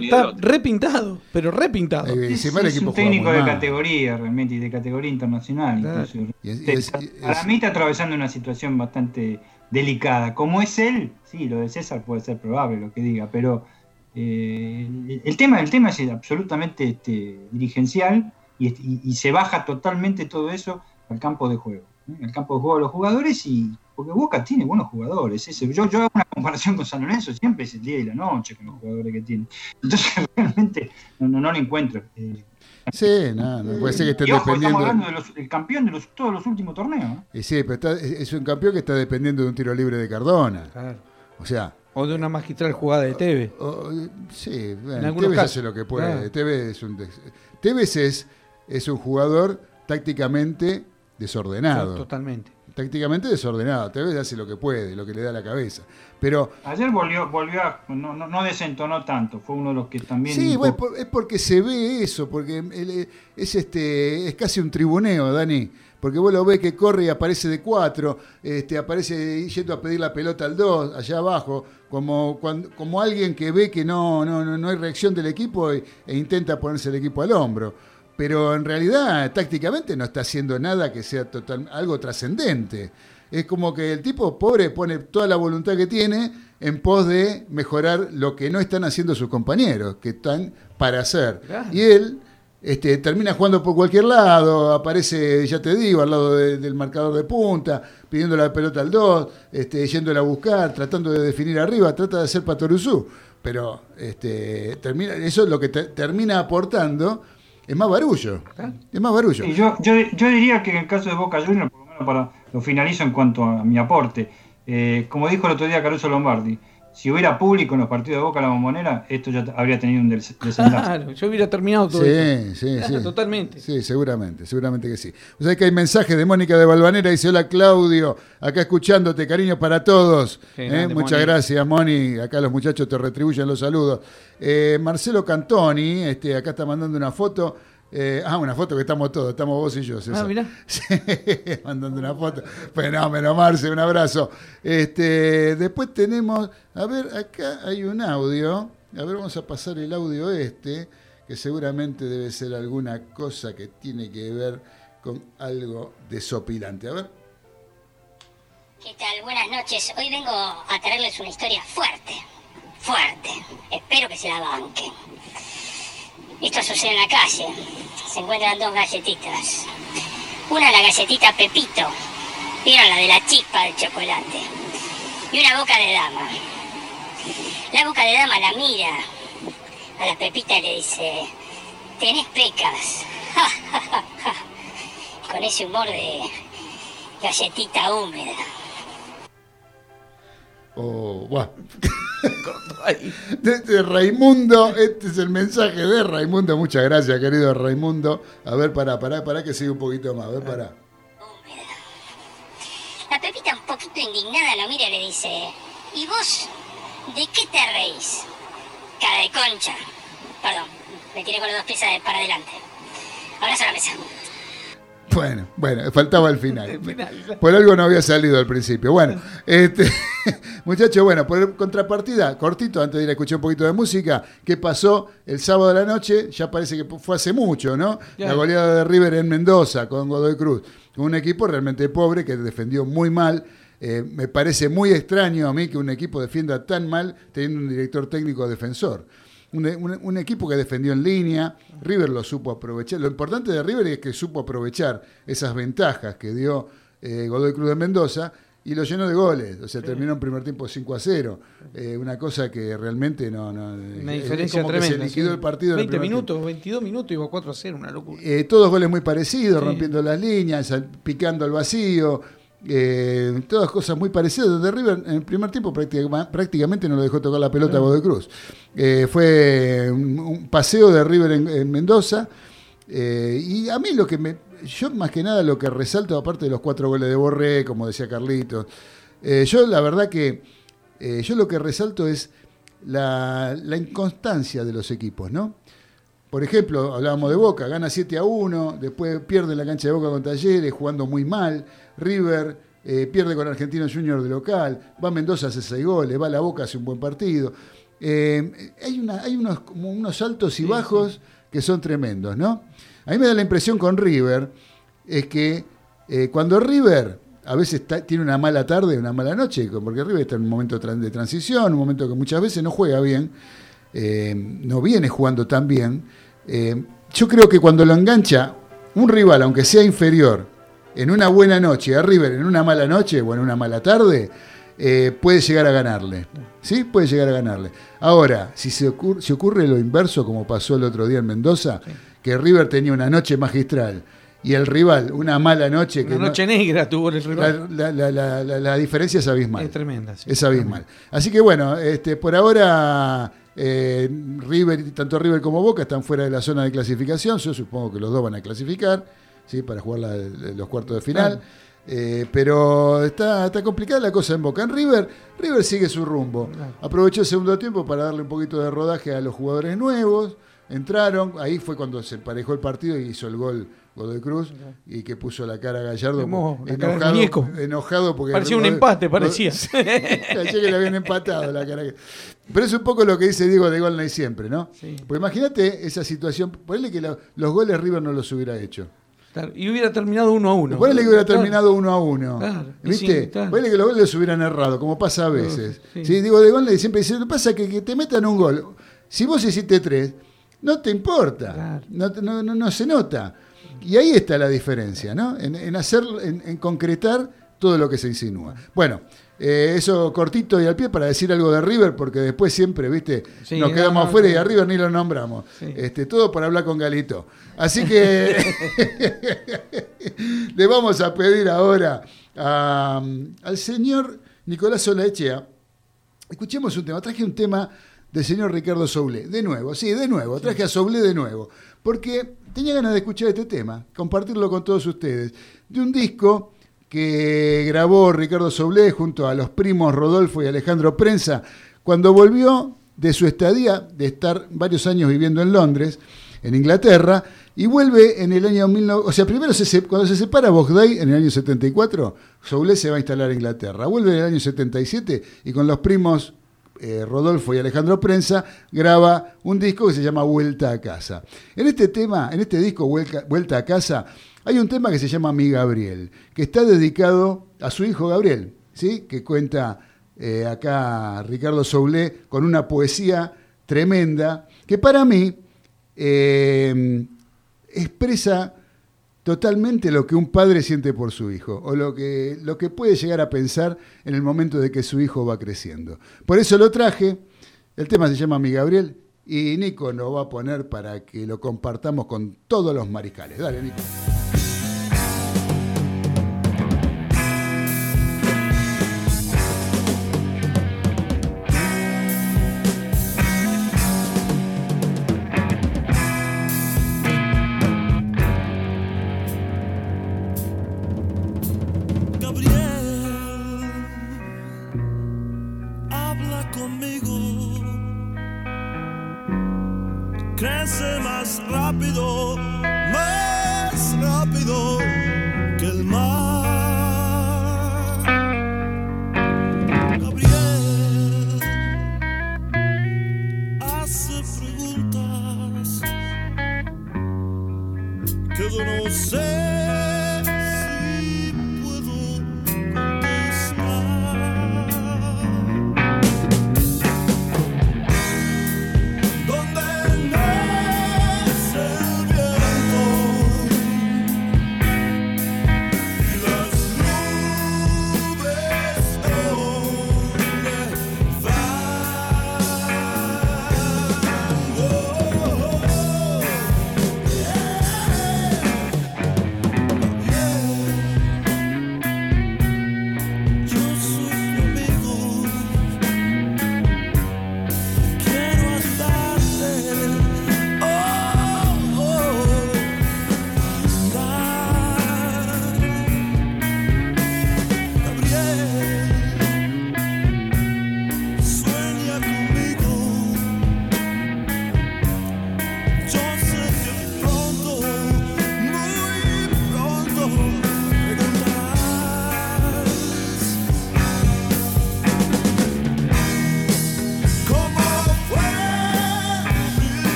S2: está, repintado, pero repintado.
S3: Eh, es, un técnico de categoría realmente y de categoría internacional. para mí está atravesando una situación bastante delicada. Como es él, sí, lo de César puede ser probable lo que diga, pero eh, el, tema, el tema es absolutamente este, dirigencial y, se baja totalmente todo eso al campo de juego. Al campo de juego de los jugadores y porque Boca tiene buenos jugadores. Yo, yo hago una comparación con San Lorenzo, siempre es el día y la noche con los jugadores que tiene. Entonces realmente no, no, lo encuentro. Eh,
S1: sí, no, no puede ser que esté dependiendo.
S3: Estamos hablando del campeón de los, todos los últimos torneos.
S1: sí, pero es un campeón que está dependiendo de un tiro libre de Cardona. Claro. O sea,
S2: o de una magistral jugada de Tevez.
S1: sí, bueno, Tevez hace lo que puede. Tevez, es un, Tevez es, es un jugador tácticamente desordenado.
S2: totalmente.
S1: Tácticamente desordenado. Tevez hace lo que puede, lo que le da la cabeza. Pero
S3: ayer volvió, volvió a, no, no, desentonó tanto, fue uno de los que también.
S1: Sí, bueno, es porque se ve eso, porque es este es casi un tribuneo, Dani porque vos lo ves que corre y aparece de cuatro, este, aparece yendo a pedir la pelota al dos, allá abajo, como, como alguien que ve que no, no, no hay reacción del equipo e, intenta ponerse el equipo al hombro. Pero en realidad, tácticamente, no está haciendo nada que sea total, algo trascendente. Es como que el tipo pobre pone toda la voluntad que tiene en pos de mejorar lo que no están haciendo sus compañeros, que están para hacer. Y él este, termina jugando por cualquier lado, aparece, ya te digo, al lado del marcador de punta, pidiendo la pelota al 2, este, yéndola a buscar, tratando de definir arriba, trata de hacer Patoruzú. Pero este, termina, eso es lo que termina aportando, es más barullo. Es más barullo.
S3: yo, yo, diría que en el caso de Boca Juniors, por lo menos para, lo finalizo en cuanto a mi aporte, eh, como dijo el otro día Caruso Lombardi, si hubiera público en los partidos de Boca la bombonera, esto ya habría tenido un desenlace. Claro,
S2: yo hubiera terminado todo
S1: sí, Sí,
S2: sí. Totalmente.
S1: Sí, seguramente, seguramente que sí. O sea que hay mensajes de Mónica de Balvanera, dice, hola Claudio, acá escuchándote, cariño para todos. ¿eh? Muchas gracias, Moni. Acá los muchachos te retribuyen los saludos. Eh, Marcelo Cantoni, este, acá está mandando una foto. Eh, ah, una foto que estamos todos, estamos vos y yo.
S2: Ah, mirá.
S1: Sí, mandando una foto. Fenómeno, Marce, un abrazo. Este, después tenemos, a ver, acá hay un audio. A ver, vamos a pasar el audio este, que seguramente debe ser alguna cosa que tiene que ver con algo desopilante. A ver.
S6: ¿Qué tal? Buenas noches. Hoy vengo a traerles una historia fuerte. Fuerte. Espero que se la banquen. Esto sucede en la calle. Se encuentran dos galletitas. Una la galletita Pepito. Vieron la de la chispa del chocolate. Y una boca de dama. La boca de dama la mira a la Pepita y le dice, tenés pecas. Con ese humor de galletita húmeda.
S1: Oh, bueno. De, Raimundo, este es el mensaje de Raimundo. Muchas gracias, querido Raimundo. A ver, para, para, para que siga un poquito más. A ver, para.
S6: La Pepita, un poquito indignada, lo mira y le dice: ¿Y vos de qué te reís? Cara de concha. Perdón, me tiré con los dos pies para adelante. Abrazo a la mesa.
S1: Bueno, bueno, faltaba el final. Por algo no había salido al principio. Bueno, este, muchachos, bueno, por contrapartida, cortito, antes de ir a escuchar un poquito de música, ¿qué pasó el sábado de la noche? Ya parece que fue hace mucho, ¿no? La goleada de River en Mendoza con Godoy Cruz. Un equipo realmente pobre que defendió muy mal Eh, me parece muy extraño a mí que un equipo defienda tan mal teniendo un director técnico defensor. Un, un- un equipo que defendió en línea, River lo supo aprovechar. Lo importante de River es que supo aprovechar esas ventajas que dio eh, Godoy Cruz de Mendoza y lo llenó de goles. O sea, terminó en primer tiempo 5 a 0. Eh, una cosa que realmente no. no
S2: Una
S1: es
S2: diferencia
S1: como
S2: tremenda.
S1: Que se liquidó
S2: sí.
S1: el partido en el
S2: 20
S1: primer tiempo.
S2: minutos, 22 minutos, iba 4 a 0, una locura.
S1: Eh, todos goles muy parecidos,
S2: Sí.
S1: rompiendo las líneas, picando al vacío. Eh, todas cosas muy parecidas. Donde River en el primer tiempo práctica- prácticamente no lo dejó tocar la pelota a Godoy Cruz. Eh, fue un, un paseo de River en, en Mendoza. eh, y a mí lo que me. Yo más que nada lo que resalto, aparte de los cuatro goles de Borré, como decía Carlitos, yo la verdad que. yo lo que resalto es la, la inconstancia de los equipos, ¿no? Por ejemplo, hablábamos de Boca, gana 7 a 1, después pierde la cancha de Boca con Talleres, jugando muy mal. River eh, pierde con Argentino Junior de local, va a Mendoza, hace 6 goles, va la Boca, hace un buen partido. Eh, hay una, hay unos, como unos altos y bajos que son tremendos, ¿no? A mí me da la impresión con River, es que eh, cuando River a veces está- tiene una mala tarde, una mala noche, porque River está en un momento de transición, un momento que muchas veces no juega bien, eh, no viene jugando tan bien. Yo creo que cuando lo engancha un rival, aunque sea inferior, en una buena noche, a River en una mala noche o en una mala tarde, eh, puede llegar a ganarle. ¿Sí? Puede llegar a ganarle. Ahora, si se ocurre, si ocurre lo inverso, como pasó el otro día en Mendoza, que River tenía una noche magistral y el rival una mala noche, que
S2: Una
S1: no-
S2: noche negra tuvo el rival.
S1: la, la- la- la- la diferencia es abismal.
S2: Es tremenda. sí.
S1: Es abismal. Así que bueno, este, por ahora eh, River, tanto River como Boca están fuera de la zona de clasificación. Yo supongo que los dos van a clasificar ¿sí? para jugar la- los cuartos de final. Eh, pero está, está complicada la cosa en Boca. En River, River sigue su rumbo. Aprovechó el segundo tiempo para darle un poquito de rodaje a los jugadores nuevos. Entraron, ahí fue cuando se emparejó el partido y hizo el gol Godoy Cruz y que puso la cara a Gallardo
S2: cara
S1: enojado, enojado porque
S2: Parecía un empate, parecía.
S1: Que le habían empatado la cara. Pero es un poco lo que dice Diego de Golnay siempre, ¿no?
S2: Sí.
S1: Pues imagínate esa situación, ponele que la- los goles River no los hubiera hecho.
S2: Claro, Y hubiera terminado uno a uno.
S1: Ponele que hubiera
S2: Claro.
S1: terminado uno a uno.
S2: Claro,
S1: ¿Viste?
S2: sí, claro.
S1: Ponele que los goles los hubieran errado, como pasa a veces.
S2: Sí.
S1: Sí, Diego de Golnay siempre dice, lo que pasa es que, que te metan un gol. Si vos hiciste tres, no te importa. No, no- no- no se nota. Y ahí está la diferencia, ¿no? En, en hacer, en, en concretar todo lo que se insinúa. Bueno, eh, eso cortito y al pie para decir algo de River, porque después siempre, viste,
S2: Sí,
S1: nos
S2: no,
S1: quedamos
S2: no,
S1: afuera y a River ni lo nombramos.
S2: Sí.
S1: Este, todo por hablar con Galito. Así que le vamos a pedir ahora a, al señor Nicolás Solaechea. Escuchemos un tema. Traje un tema del señor Ricardo Soule. De nuevo, sí, de nuevo. Traje a Soule de nuevo. Porque tenía ganas de escuchar este tema, compartirlo con todos ustedes. De un disco que grabó Ricardo Soule junto a los primos Rodolfo y Alejandro Prensa cuando volvió de su estadía de estar varios años viviendo en Londres, en Inglaterra, y vuelve en el año 19... O sea, primero cuando se separa Bogday en el año 74, Soule se va a instalar en Inglaterra. Vuelve en el año 77 y con los primos eh, Rodolfo y Alejandro Prensa graba un disco que se llama Vuelta a Casa. En este tema, en este disco Vuelta a Casa, hay un tema que se llama Mi Gabriel, que está dedicado a su hijo Gabriel, ¿sí? que cuenta eh, acá Ricardo Soule con una poesía tremenda, que para mí eh, expresa totalmente lo que un padre siente por su hijo o lo que, lo que puede llegar a pensar en el momento de que su hijo va creciendo. Por eso lo traje, el tema se llama Mi Gabriel y Nico nos va a poner para que lo compartamos con todos los mariscales. Dale, Nico.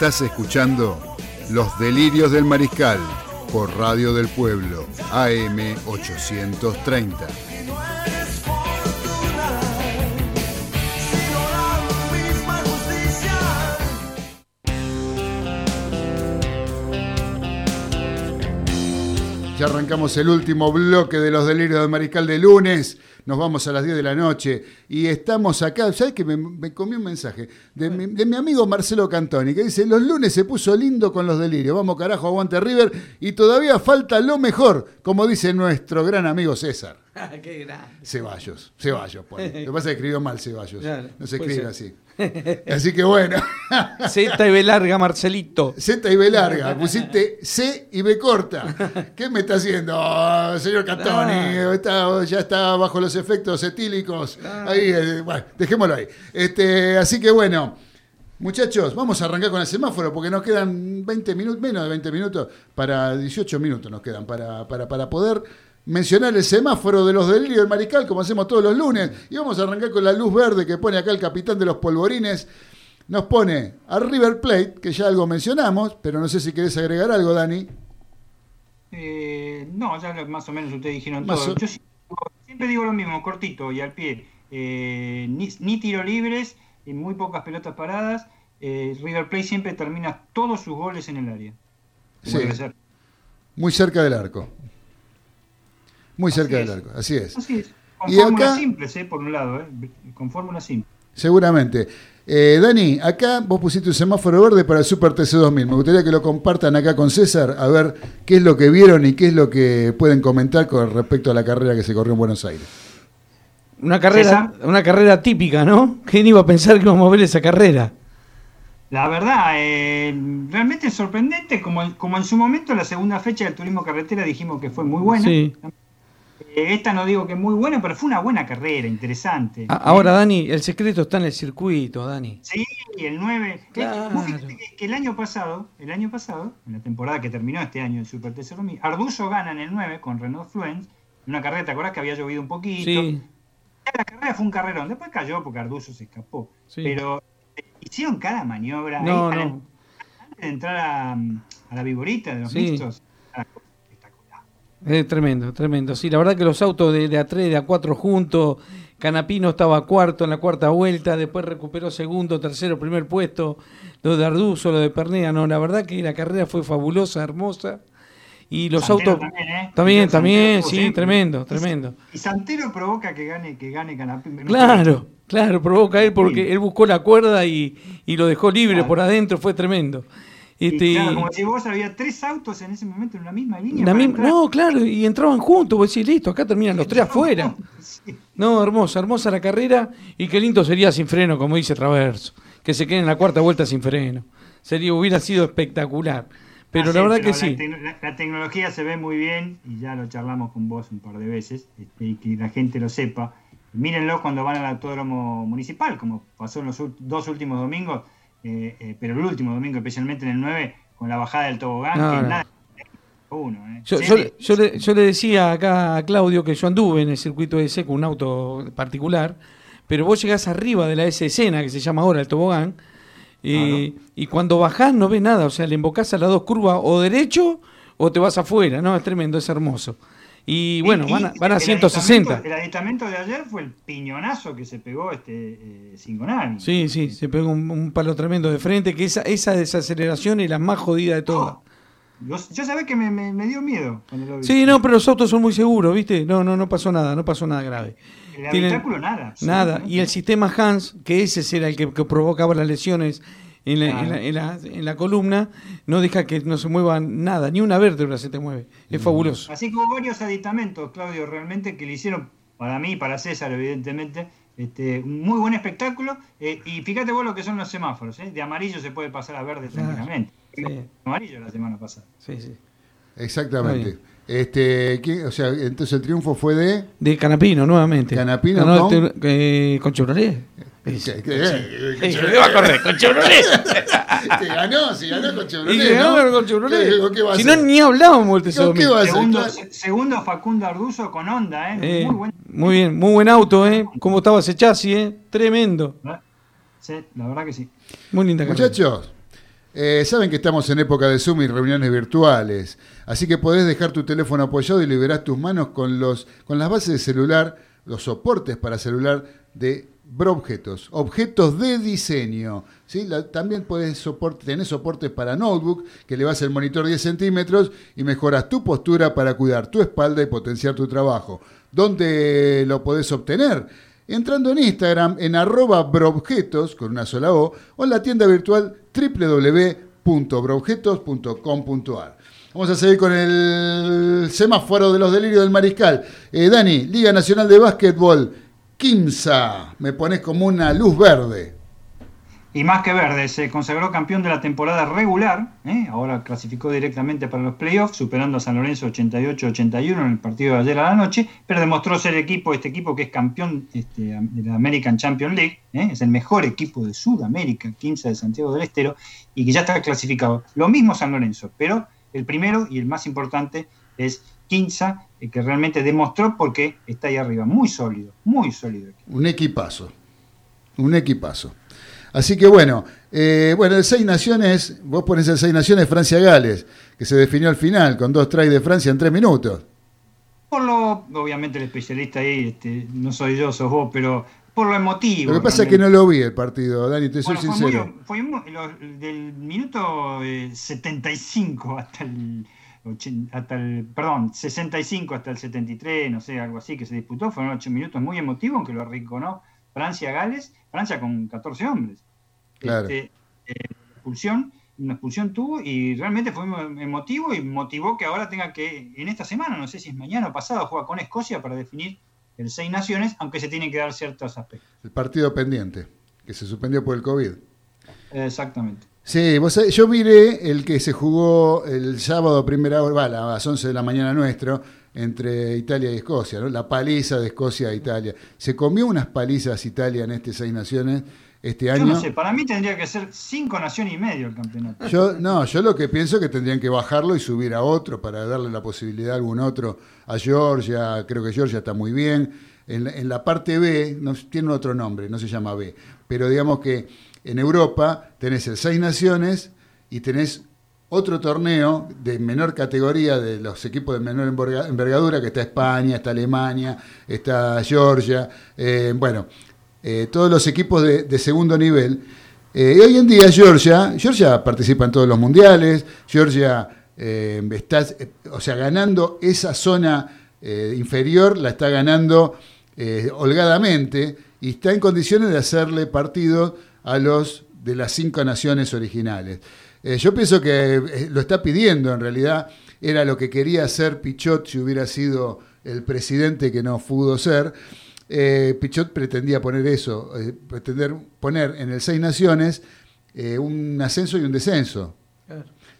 S1: Estás escuchando Los Delirios del Mariscal por Radio del Pueblo, AM 830. Ya arrancamos el último bloque de los delirios del mariscal de lunes. Nos vamos a las 10 de la noche y estamos acá. ¿Sabes que me, me comí un mensaje de mi, de mi amigo Marcelo Cantoni que dice: Los lunes se puso lindo con los delirios. Vamos, carajo, aguante River. Y todavía falta lo mejor, como dice nuestro gran amigo César.
S2: Qué grande.
S1: Ceballos, Ceballos. pone. Lo que pasa es que escribió mal Ceballos.
S2: Claro,
S1: no se escribe
S2: ser.
S1: así. Así que bueno.
S2: Z y B larga, Marcelito.
S1: Z y B larga, pusiste C y B corta. ¿Qué me está haciendo, oh, señor Cantoni?
S2: Ah.
S1: Está- ya está bajo los efectos etílicos. Ahí, eh, bueno, dejémoslo ahí. Este, así que bueno, muchachos, vamos a arrancar con el semáforo porque nos quedan 20 minutos, menos de 20 minutos, para 18 minutos nos quedan para, para, para poder mencionar el semáforo de los delirios del mariscal, como hacemos todos los lunes. Y vamos a arrancar con la luz verde que pone acá el capitán de los polvorines. Nos pone a River Plate, que ya algo mencionamos, pero no sé si querés agregar algo, Dani.
S3: Eh, no, ya más o menos ustedes dijeron
S1: Más
S3: todo.
S1: o-
S3: Yo siempre digo, lo mismo, cortito y al pie. Eh, ni, ni tiro libres, y muy pocas pelotas paradas. Eh, River Plate siempre termina todos sus goles en el área.
S1: Sí. Muy cerca del arco. Muy
S3: Así
S1: cerca del
S3: es.
S1: arco, así es.
S3: Así es. Con
S1: Y
S3: fórmulas
S1: acá-
S3: simples, eh, por un lado, eh, con fórmulas simples.
S1: Seguramente. Eh, Dani, acá vos pusiste un semáforo verde para el Super TC2000. Me gustaría que lo compartan acá con César a ver qué es lo que vieron y qué es lo que pueden comentar con respecto a la carrera que se corrió en Buenos Aires.
S2: Una carrera,
S3: César.
S2: una carrera típica, ¿no? ¿Quién iba a pensar que íbamos a ver esa carrera?
S3: La verdad, eh, realmente sorprendente, como, como en su momento la segunda fecha del turismo carretera dijimos que fue muy buena.
S2: Sí.
S3: Eh, esta no digo que muy buena, pero fue una buena carrera, interesante.
S2: Ahora, Dani, el secreto está en el circuito, Dani.
S3: Sí, el 9.
S2: Claro.
S3: Que, que el año pasado, el año pasado, en la temporada que terminó este año el Super Tesoro Arduzo gana en el 9 con Renault Fluence, una carrera, ¿te acordás que había llovido un poquito?
S2: Sí,
S3: La carrera fue un carrerón, después cayó porque Arduzo se escapó.
S2: Sí.
S3: Pero eh, hicieron cada maniobra.
S2: No,
S3: ahí,
S2: no.
S3: antes de entrar a, a la viborita de los
S2: Sí.
S3: mixtos,
S2: es tremendo, tremendo. Sí, la verdad que los autos de, de A3, de A4 juntos, Canapino estaba cuarto en la cuarta vuelta, después recuperó segundo, tercero, primer puesto, lo de Arduzo, lo de Pernea, no, la verdad que la carrera fue fabulosa, hermosa. Y los
S3: Santero
S2: autos...
S3: también, ¿eh?
S2: También, también, sí,
S3: siempre.
S2: tremendo, tremendo.
S3: Y Santero provoca que gane, que gane Canapino.
S2: Claro, claro, provoca él porque
S3: Sí.
S2: él buscó la cuerda y, y lo dejó libre
S3: Claro.
S2: por adentro, fue tremendo.
S3: Y claro, como si vos había tres autos en ese momento en una misma línea.
S2: la no, claro, y entraban juntos, vos decís, listo, acá terminan los tres afuera.
S3: Sí.
S2: No, hermosa, hermosa la carrera y qué lindo sería sin freno, como dice Traverso, que se quede en la cuarta vuelta sin freno. Sería, hubiera sido espectacular. Pero
S3: Ah,
S2: la
S3: sí,
S2: verdad
S3: pero
S2: que
S3: la
S2: sí.
S3: La, la tecnología se ve muy bien y ya lo charlamos con vos un par de veces este, y que la gente lo sepa. Mírenlo cuando van al autódromo municipal, como pasó en los dos últimos domingos, eh, eh, pero el último domingo, especialmente en el 9, con la bajada del tobogán,
S2: No,
S3: que
S2: no.
S3: nada. Uno, eh.
S2: Yo, yo- yo le, yo le decía acá a Claudio que yo anduve en el circuito ese con un auto particular, pero vos llegás arriba de la S escena, que se llama ahora el tobogán, eh, y cuando bajás no ves nada, o sea, le invocás a las dos curvas o derecho o te vas afuera, no, es tremendo, es hermoso. Y bueno,
S3: Y-
S2: van a, van a
S3: el
S2: 160.
S3: aditamento- El aditamento de ayer fue el piñonazo que se pegó este eh, Cingonani.
S2: Sí, sí, se pegó un, un palo tremendo de frente, que esa, esa desaceleración es la más jodida de todas.
S3: Yo, yo sabés que me, me- me dio miedo cuando lo vi.
S2: Sí, no, pero los autos son muy seguros, ¿viste? No, no, no pasó nada, no pasó nada grave.
S3: El
S2: tienen-
S3: habitáculo nada.
S2: Nada. Y el sistema Hans, que ese era el que, que provocaba las lesiones en la, en, la, en la- en la columna, no deja que no se mueva nada, ni una vértebra se te mueve. Es fabuloso.
S3: Así hubo varios aditamentos, Claudio, realmente que le hicieron, para mí, para César, evidentemente, este, un muy buen espectáculo. eh, y fíjate vos lo que son los semáforos. ¿eh? De amarillo se puede pasar a verde
S2: Claro.
S3: tranquilamente.
S2: Sí.
S3: Amarillo la semana pasada.
S2: Sí, sí.
S1: Exactamente. Este, ¿qué- o sea, entonces el triunfo fue de.
S2: De Canapino, nuevamente.
S1: Canapino
S2: Ganó
S1: con-
S2: el te- eh, con Chevrolet.
S1: ¿Qué- qué- qué-
S2: Sí, ¿qué va a correr? Con Chevrolet.
S1: ganó, si ganó con
S2: Y
S1: Chevrolet.
S2: ganó
S1: ¿no?
S2: con Chevrolet.
S1: ¿Qué- qué va a
S2: Si no, ni hablábamos del
S1: ¿Qué- qué va a hacer?
S3: Segundo, se- Facundo Arduzo con Honda, ¿eh?
S2: Eh,
S3: muy buen.
S2: muy bien, muy buen auto, ¿eh? ¿Cómo estaba ese chasis, eh? Tremendo.
S3: Sí, la verdad que sí.
S2: Muy linda.
S1: Muchachos, Eh, saben que estamos en época de Zoom y reuniones virtuales, así que podés dejar tu teléfono apoyado y liberás tus manos con, los, con las bases de celular, los soportes para celular de Broobjetos, objetos de diseño. ¿sí? También podés soporte, soportes para notebook, que le vas el monitor 10 centímetros y mejoras tu postura para cuidar tu espalda y potenciar tu trabajo. ¿Dónde lo podés obtener? Entrando en Instagram en arroba broobjetos con una sola O o en la tienda virtual www.broobjetos.com.ar. Vamos a seguir con el semáforo de los delirios del mariscal. Eh, Dani, Liga Nacional de Básquetbol, Kimsa, me pones como una luz verde.
S3: Y más que verde, se consagró campeón de la temporada regular, ¿eh? ahora clasificó directamente para los playoffs, superando a San Lorenzo 88-81 en el partido de ayer a la noche, pero demostró ser equipo, este equipo que es campeón este, de la American Champions League, ¿eh? es el mejor equipo de Sudamérica, 15 de Santiago del Estero, y que ya está clasificado. Lo mismo San Lorenzo, pero el primero y el más importante es Quinza, eh, que realmente demostró porque está ahí arriba, muy sólido, muy sólido.
S1: Un equipazo. Un equipazo. Así que bueno, eh, bueno, el Seis Naciones, vos pones el Seis Naciones Francia-Gales, que se definió al final con dos tries de Francia en tres minutos.
S3: Por lo, obviamente el especialista ahí, este, no soy yo, sos vos, pero por lo emotivo.
S1: Lo que pasa es que no lo vi el partido, Dani, te soy
S3: fue
S1: sincero.
S3: muy- fue muy- lo- del minuto eh, 75 hasta el, hasta el, perdón, 65 hasta el 73, no sé, algo así que se disputó, fueron 8 minutos muy emotivos, aunque lo arrinconó Francia-Gales, Francia con 14 hombres.
S1: Claro.
S3: Este, eh, expulsión, una expulsión tuvo y realmente fue emotivo y motivó que ahora tenga que, en esta semana, no sé si es mañana o pasado, juega con Escocia para definir el Seis Naciones, aunque se tienen que dar ciertos aspectos.
S1: El partido pendiente, que se suspendió por el COVID.
S3: Exactamente.
S1: Sí, vos sabés, yo miré el que se jugó el sábado a primera hora, a las 11 de la mañana nuestro, entre Italia y Escocia, ¿no? La paliza de Escocia a Italia. Se comió unas palizas Italia en este Seis Naciones este
S3: Yo
S1: año.
S3: no sé, para mí tendría que ser cinco naciones y medio el campeonato.
S1: Yo, no, yo lo que pienso es que tendrían que bajarlo y subir a otro para darle la posibilidad a algún otro, a Georgia, creo que Georgia está muy bien. En, la- en la parte B, no, tiene otro nombre, no se llama B, pero digamos que en Europa tenés el Seis Naciones y tenés otro torneo de menor categoría de los equipos de menor enverga- envergadura, que está España, está Alemania, está Georgia, eh, bueno, eh, todos los equipos de, segundo nivel. Eh, y hoy en día Georgia, Georgia participa en todos los mundiales, Georgia está, o sea, ganando esa zona inferior, la está ganando holgadamente y está en condiciones de hacerle partido a los de las cinco naciones originales. Eh, yo pienso que eh, lo está pidiendo, en realidad era lo que quería hacer Pichot si hubiera sido el presidente que no pudo ser. Eh, Pichot pretendía poner eso, eh, pretender poner en el Seis Naciones un ascenso y un descenso.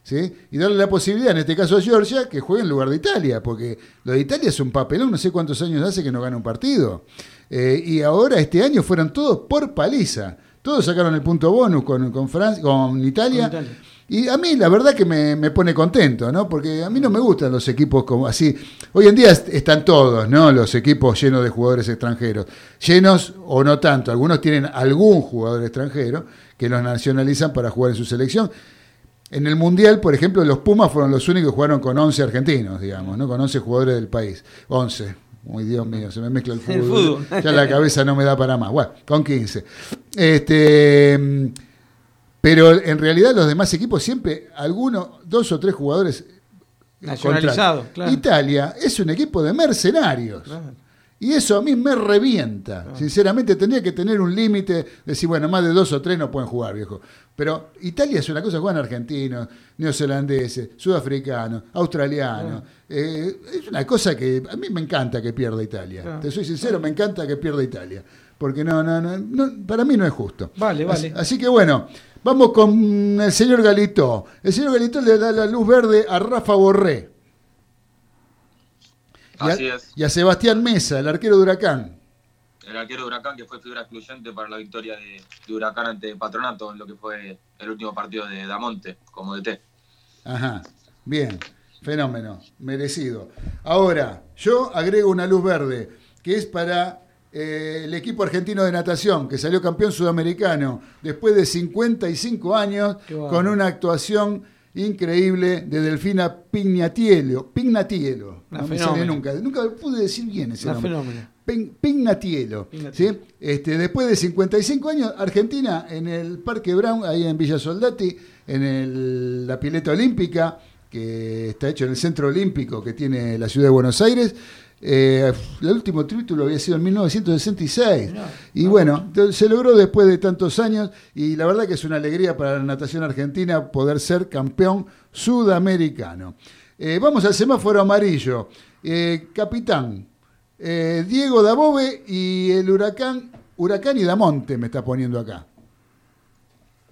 S1: ¿sí? Y darle la posibilidad, en este caso a Georgia, que juegue en lugar de Italia, porque lo de Italia es un papelón, no sé cuántos años hace que no gana un partido. Y ahora, este año, fueron todos por paliza. Todos sacaron el punto bonus con, con, Francia, con Italia.
S2: Con Italia.
S1: Y a mí la verdad que me, me pone contento, ¿no? Porque a mí no me gustan los equipos como así. Hoy en día est- están todos, ¿no? Los equipos llenos de jugadores extranjeros. Llenos o no tanto. Algunos tienen algún jugador extranjero que los nacionalizan para jugar en su selección. En el Mundial, por ejemplo, los Pumas fueron los únicos que jugaron con 11 argentinos, digamos, ¿no? Con 11 jugadores del país. 11. Uy, Dios mío, se me mezcla el fútbol.
S2: El fútbol.
S1: Ya la cabeza no me da para más. Bueno, con 15. Este, pero en realidad los demás equipos siempre, algunos, dos o tres jugadores
S2: Nacionalizado,
S1: contratan.
S2: claro.
S1: Italia es un equipo de mercenarios.
S2: Claro.
S1: Y eso a mí me revienta. Sinceramente, tendría que tener un límite, decir, bueno, más de dos o tres no pueden jugar, viejo. Pero Italia es una cosa, juegan argentinos, neozelandeses, sudafricanos, australianos. Eh, es una cosa que a mí me encanta que pierda Italia.
S2: Claro.
S1: Te soy sincero, me encanta que pierda Italia. Porque no, no, no, no, para mí no es justo.
S2: Vale, vale.
S1: Así, así que bueno, vamos con el señor Galito. El señor Galito le da la luz verde a Rafa Borré. Y a-
S5: Así es.
S1: y a Sebastián Mesa, el arquero de Huracán.
S5: El arquero de Huracán, que fue figura excluyente para la victoria de, de Huracán ante Patronato en lo que fue el último partido de Damonte como DT.
S1: Ajá, bien, fenómeno, merecido. Ahora, yo agrego una luz verde, que es para eh, el equipo argentino de natación, que salió campeón sudamericano después de 55 años, con una actuación increíble de Delfina Pignatielo. Pignatielo.
S2: Una
S1: no me sale nunca. Nunca pude decir bien ese
S2: Una
S1: nombre.
S2: fenómeno.
S1: Pignatielo.
S2: Pignatielo.
S1: ¿sí? Este, después de 55 años, Argentina en el Parque Brown, ahí en Villa Soldati, en el- la pileta olímpica, que está hecho en el Centro Olímpico que tiene la ciudad de Buenos Aires. Eh, el último título había sido en 1966.
S2: Mirá.
S1: Y bueno, se logró después de tantos años y la verdad que es una alegría para la natación argentina poder ser campeón sudamericano. Eh, vamos al semáforo amarillo. Eh, capitán, Diego Dabove y el huracán, huracán y Damonte me está poniendo acá.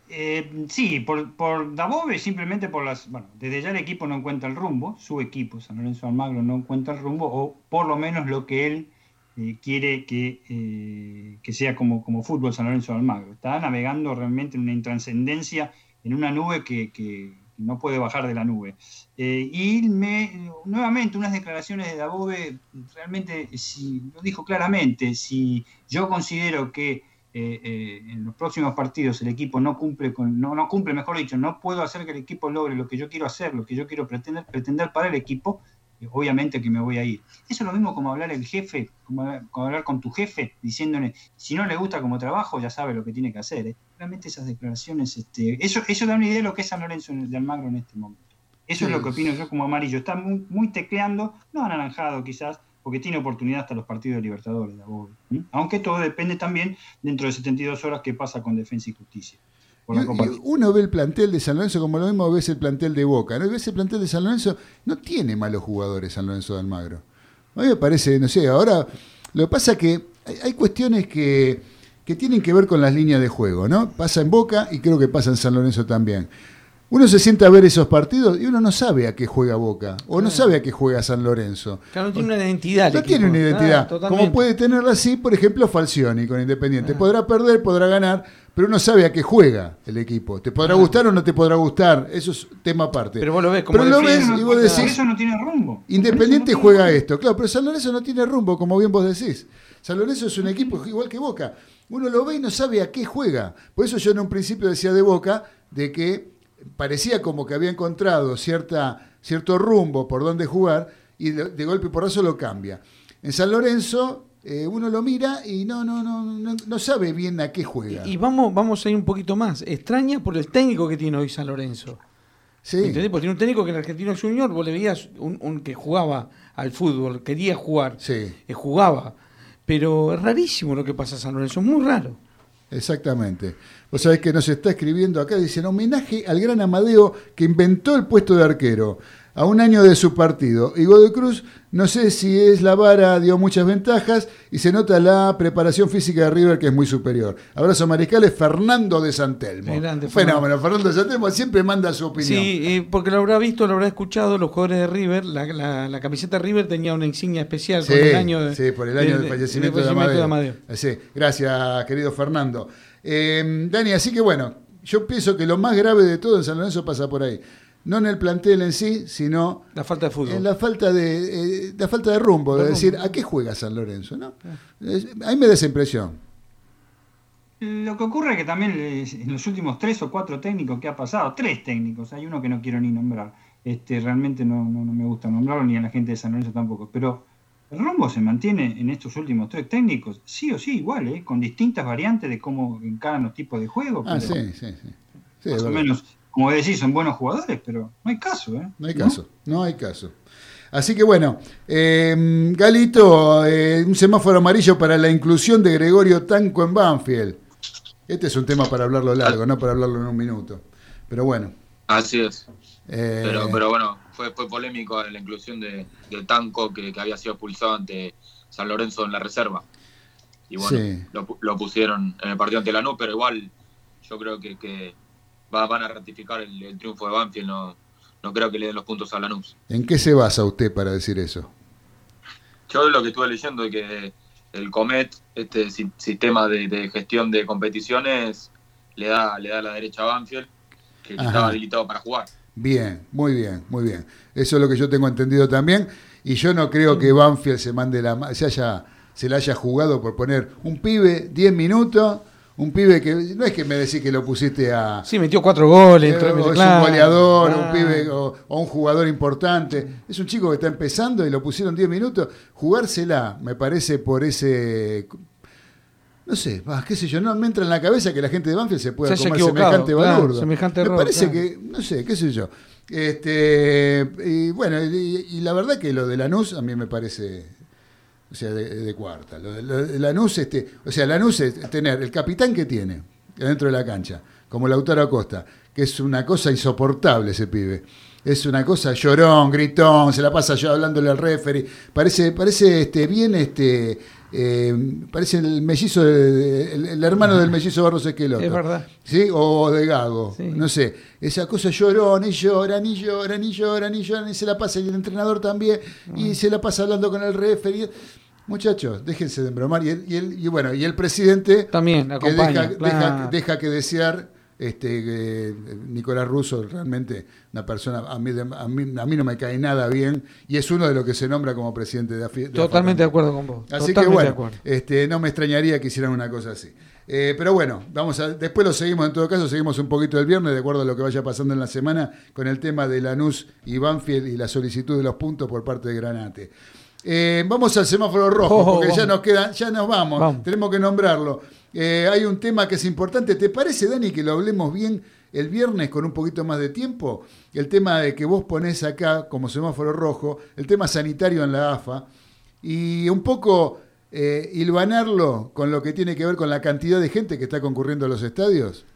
S3: Eh, sí, por, por simplemente por las. Bueno, desde ya el equipo no encuentra el rumbo, su equipo, San Lorenzo Almagro, no encuentra el rumbo, o por lo menos lo que él eh, quiere que, eh, que sea como, como fútbol San Lorenzo Almagro. Está navegando realmente en una intrascendencia, en una nube que, no puede bajar de la nube. Y me, nuevamente, unas declaraciones de Dabove, realmente, si, lo dijo claramente, si yo considero que eh, eh, en los próximos partidos el equipo no cumple, con, no, no cumple, mejor dicho, no puedo hacer que el equipo logre lo que yo quiero hacer, lo que yo quiero pretender, pretender para el equipo, eh, obviamente que me voy a ir. Eso es lo mismo como hablar el jefe, como hablar, como hablar con tu jefe, diciéndole, si no le gusta como trabajo, ya sabe lo que tiene que hacer. Realmente esas declaraciones, este, eso, eso da una idea de lo que es San Lorenzo de Almagro en este momento. Eso
S1: Sí.
S3: es lo que opino yo como amarillo. Está muy, muy tecleando, no anaranjado quizás, porque tiene oportunidad hasta los partidos de Libertadores. de Above, ¿m? Aunque todo depende también dentro de 72 horas qué pasa con Defensa y Justicia. por la
S1: Y-
S3: Copa
S1: y uno ve el plantel de San Lorenzo como lo mismo ves el plantel de Boca. ¿no? Y ves el plantel de San Lorenzo, no tiene malos jugadores San Lorenzo de Almagro. A mí me parece, no sé, ahora lo que pasa es que hay, hay cuestiones que, que tienen que ver con las líneas de juego, ¿no? Pasa en Boca y creo que pasa en San Lorenzo también. Uno se sienta a ver esos partidos y uno no sabe a qué juega Boca o no sabe a qué juega San Lorenzo.
S2: Claro, no tiene una identidad.
S1: No tiene una
S2: Ah,
S1: identidad.
S2: totalmente.
S1: como puede tenerla así, por ejemplo, Falcioni con Independiente.
S2: Ah.
S1: Podrá perder, podrá ganar, pero uno sabe a qué juega el equipo. Te podrá
S2: Ah.
S1: gustar o no te podrá gustar. Eso es tema aparte.
S2: Pero vos lo ves como
S1: Pero lo ves y vos decís,
S3: eso no tiene rumbo.
S1: Independiente
S3: no
S1: juega esto. Claro, pero San Lorenzo no tiene rumbo, como bien vos decís. San Lorenzo es un equipo igual que Boca. Uno lo ve y no sabe a qué juega. Por eso yo en un principio decía de Boca de que parecía como que había encontrado cierta, cierto rumbo por dónde jugar y de, de golpe y porrazo lo cambia. En San Lorenzo eh, uno lo mira y no, no, no, no, no sabe bien a qué juega.
S2: Y y vamos, vamos a ir un poquito más. Extraña por el técnico que tiene hoy San Lorenzo.
S1: Sí.
S2: ¿Entendés? Porque tiene un técnico que en Argentino Junior vos le veías un, un que jugaba al fútbol, quería jugar,
S1: Sí.
S2: eh, jugaba. Pero es rarísimo lo que pasa en San Lorenzo, muy raro.
S1: Exactamente. Vos sabés que nos está escribiendo acá, dicen homenaje al gran Amadeo que inventó el puesto de arquero a un año de su partido. Y Godoy Cruz, no sé si es la vara, dio muchas ventajas y se nota la preparación física de River que es muy superior. Abrazo mariscales, Fernando de Santelmo.
S2: Grande,
S1: Fenómeno, Fernando de Santelmo siempre manda su opinión.
S2: Sí, eh, porque lo habrá visto, lo habrá escuchado los jugadores de River. La, la- la camiseta River tenía una insignia especial
S1: Sí,
S2: con el año de-
S1: sí, por el año
S2: de-
S1: del fallecimiento, de,
S2: fallecimiento
S1: Amadeo. Sí, gracias, querido Fernando. Eh, Dani, así que bueno, yo pienso que lo más grave de todo en San Lorenzo pasa por ahí. No en el plantel en sí, sino
S2: La falta de fútbol.
S1: en la falta de, eh, la falta de rumbo,
S2: De
S1: de decir. ¿a qué juega San Lorenzo? ¿no? Es- a mí me da esa impresión.
S3: Lo que ocurre es que también en los últimos tres o cuatro técnicos que ha pasado, tres técnicos, hay uno que no quiero ni nombrar, este, realmente no, no, no me gusta nombrarlo, ni a la gente de San Lorenzo tampoco, pero el rumbo se mantiene en estos últimos tres técnicos, sí o sí, igual, ¿eh? con distintas variantes de cómo encaran los tipos de juego,
S1: Ah,
S3: pero
S1: sí, sí, sí. Sí,
S3: más o
S1: verdad.
S3: menos, como decís, son buenos jugadores, pero no hay caso. ¿eh?
S1: No hay caso, no hay caso. Así que bueno, eh, Galito, eh, un semáforo amarillo para la inclusión de Gregorio Tanco en Banfield. Este es un tema para hablarlo largo, no para hablarlo en un minuto. Pero bueno.
S5: Así es.
S1: eh,
S5: Pero, pero bueno, fue, fue polémico la inclusión de, de Tanco que, que había sido expulsado ante San Lorenzo en la reserva. Y bueno,
S1: Sí.
S5: lo, pu- lo pusieron en el partido ante Lanús, pero igual yo creo que, que va- van a ratificar el, el triunfo de Banfield. No, no creo que le den los puntos a Lanús.
S1: ¿En qué se basa usted para decir eso?
S5: Yo lo que estuve leyendo es que el Comet, este si- sistema de, de gestión de competiciones, le da, le da la derecha a Banfield, que
S1: Ajá.
S5: estaba habilitado para jugar.
S1: Bien, muy bien, muy bien. Eso es lo que yo tengo entendido también. Y yo no creo que Banfield se mande la se haya se la haya jugado por poner un pibe 10 minutos, un pibe que no es que me decís que lo pusiste a...
S2: Sí, metió cuatro goles.
S1: eh, o es
S2: claro,
S1: un goleador,
S2: claro.
S1: un pibe o, o un jugador importante. Es un chico que está empezando y lo pusieron 10 minutos. Jugársela, me parece, por ese. No sé, bah, qué sé yo, no me entra en la cabeza que la gente de Banfield se pueda
S2: Se
S1: comer semejante
S2: claro,
S1: balurdo.
S2: semejante
S1: me
S2: error,
S1: parece
S2: claro.
S1: que, no sé, qué sé yo. Este, y bueno, y, y la verdad que lo de Lanús a mí me parece, o sea, de, cuarta. Lo lo este, o sea, Lanús es tener el capitán que tiene dentro de la cancha, como Lautaro Acosta, que es una cosa insoportable ese pibe. Es una cosa llorón, gritón, se la pasa yo hablándole al referee. Parece, parece este, bien, este, eh, parece el mellizo, de- de- el, el hermano del mellizo Barros Esqueloto.
S2: Es verdad.
S1: ¿Sí? O de Gago.
S2: Sí.
S1: No sé. Esa cosa llorón y lloran y lloran y lloran y lloran y se la pasa y el entrenador también y se la pasa hablando con el referee. Muchachos, déjense de embromar. Y, el- y, el- y bueno, y el presidente
S2: También
S1: que
S2: acompaña.
S1: deja,
S2: claro.
S1: deja, deja que desear este eh, Nicolás Russo realmente una persona a mí, de- a mí a mí no me cae nada bien y es uno de los que se nombra como presidente de AFI. de
S2: Totalmente de acuerdo con vos.
S1: Así
S2: Totalmente
S1: que bueno, este, no me extrañaría que hicieran una cosa así. Eh, pero bueno, vamos a, después lo seguimos en todo caso, seguimos un poquito el viernes, de acuerdo a lo que vaya pasando en la semana, con el tema de Lanús y Banfield y la solicitud de los puntos por parte de Granate. Eh, vamos al semáforo rojo,
S2: Oh,
S1: porque ya nos quedan, ya nos vamos,
S2: Vamos.
S1: tenemos que nombrarlo. Eh, hay un tema que es importante. ¿Te parece, Dani, que lo hablemos bien el viernes con un poquito más de tiempo? El tema de que vos ponés acá como semáforo rojo, el tema sanitario en la AFA, y un poco eh, hilvanarlo con lo que tiene que ver con la cantidad de gente que está concurriendo a los estadios.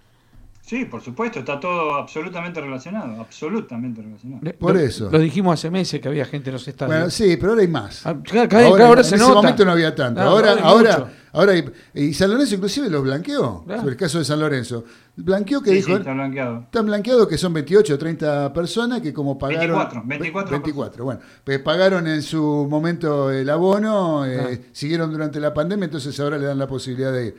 S3: Sí, por supuesto, está todo absolutamente relacionado, absolutamente relacionado.
S1: Por
S2: lo-
S1: eso.
S2: Lo dijimos hace meses que había gente en los estadios.
S1: Bueno, sí, pero ahora hay más.
S2: Ah, claro, claro, claro, ahora
S1: en
S2: se
S1: ese
S2: nota.
S1: momento no había tanto.
S2: Claro,
S1: ahora,
S2: ahora hay
S1: ahora,
S2: mucho.
S1: ahora hay- y San Lorenzo inclusive los blanqueó.
S2: Claro.
S1: Sobre el caso de San Lorenzo. Blanqueó que
S3: Sí,
S1: dijo,
S3: sí, está blanqueado.
S1: Están blanqueados que son 28 o 30 personas que como pagaron...
S3: 24, 24
S1: 24, bueno. pues pagaron en su momento el abono, eh,
S2: Ah.
S1: siguieron durante la pandemia, entonces ahora le dan la posibilidad de ir.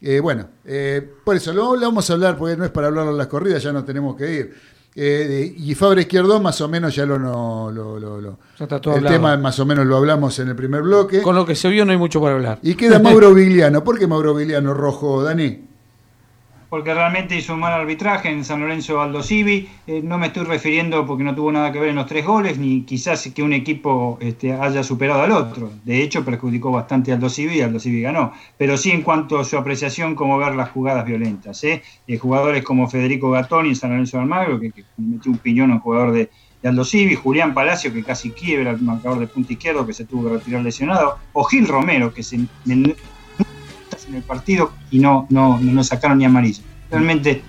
S1: Eh, bueno, eh, por eso lo, lo vamos a hablar, porque no es para hablarlo en las corridas, ya nos tenemos que ir. Eh, de- y Fabra Izquierdo más o menos ya lo... no- lo- lo- lo-
S2: Ya está todo
S1: el
S2: hablado.
S1: tema más o menos lo hablamos en el primer bloque.
S2: Con lo que se vio no hay mucho para hablar.
S1: Y queda Mauro Vigliano. ¿Por qué Mauro Vigliano rojo, Dani?
S3: Porque realmente hizo un mal arbitraje en San Lorenzo Aldo Civi. Eh, no me estoy refiriendo porque no tuvo nada que ver en los tres goles, ni quizás que un equipo este, haya superado al otro. De hecho, perjudicó bastante a Aldo Civi y Aldo Civi ganó. Pero sí en cuanto a su apreciación, como ver las jugadas violentas. ¿eh? Eh, jugadores como Federico Gattoni en San Lorenzo Almagro, que, metió un piñón a un jugador de, de Aldo Civi, Julián Palacio, que casi quiebra al marcador de punta izquierdo, que se tuvo que retirar lesionado, o Gil Romero, que se en el partido y no, no, no sacaron ni amarillo. Realmente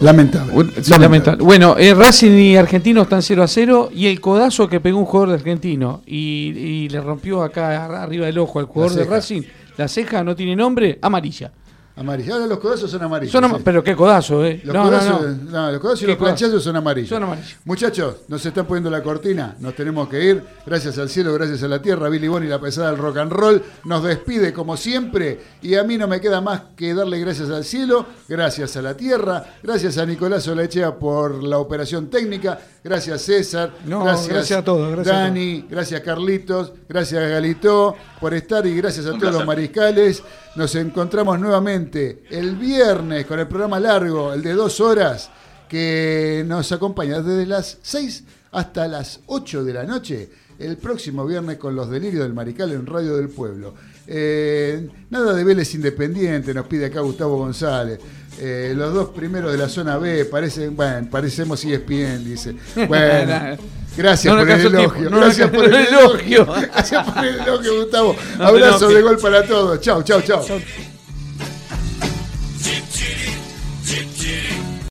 S1: Lamentable.
S2: Lamentable. Bueno, eh, Racing y Argentino están 0 a 0 y el codazo que pegó un jugador de Argentino y, y le rompió acá ar- arriba del ojo al jugador de. Racing, la ceja no tiene nombre, amarilla.
S1: Amarillo. Ahora los codazos son amarillos.
S2: Son ama-
S1: sí.
S2: Pero qué codazo, ¿eh?
S1: Los
S2: no,
S1: codazos,
S2: no.
S1: no, los codazos y
S2: ¿Qué
S1: los
S2: codazo?
S1: planchazos son amarillos.
S2: Son amarillos.
S1: Muchachos, nos están poniendo la cortina, nos tenemos que ir. Gracias al cielo, gracias a la tierra. Billy Bonnie, la pesada del rock and roll, nos despide como siempre. Y a mí no me queda más que darle gracias al cielo, gracias a la tierra, gracias a Nicolás Olechea por la operación técnica, gracias César,
S2: No,
S1: gracias,
S2: gracias a todos, gracias a
S1: Dani, gracias Carlitos, gracias Galito por estar y gracias a
S5: Un
S1: todos los mariscales. Nos encontramos nuevamente el viernes con el programa largo, el de dos horas, que nos acompaña desde las 6 hasta las 8 de la noche, el próximo viernes con los delirios del Marical en Radio del Pueblo. Eh, nada de Vélez Independiente, nos pide acá Gustavo González. Eh, los dos primeros de la zona B parecen, bueno, parecemos ESPN, dice. Bueno, gracias
S2: No
S1: por el elogio.
S2: no
S1: gracias por el
S2: el
S1: elogio. Gracias por el elogio, Gustavo.
S2: No
S1: Abrazo de gol para todos. Chau, chau.
S2: Chau.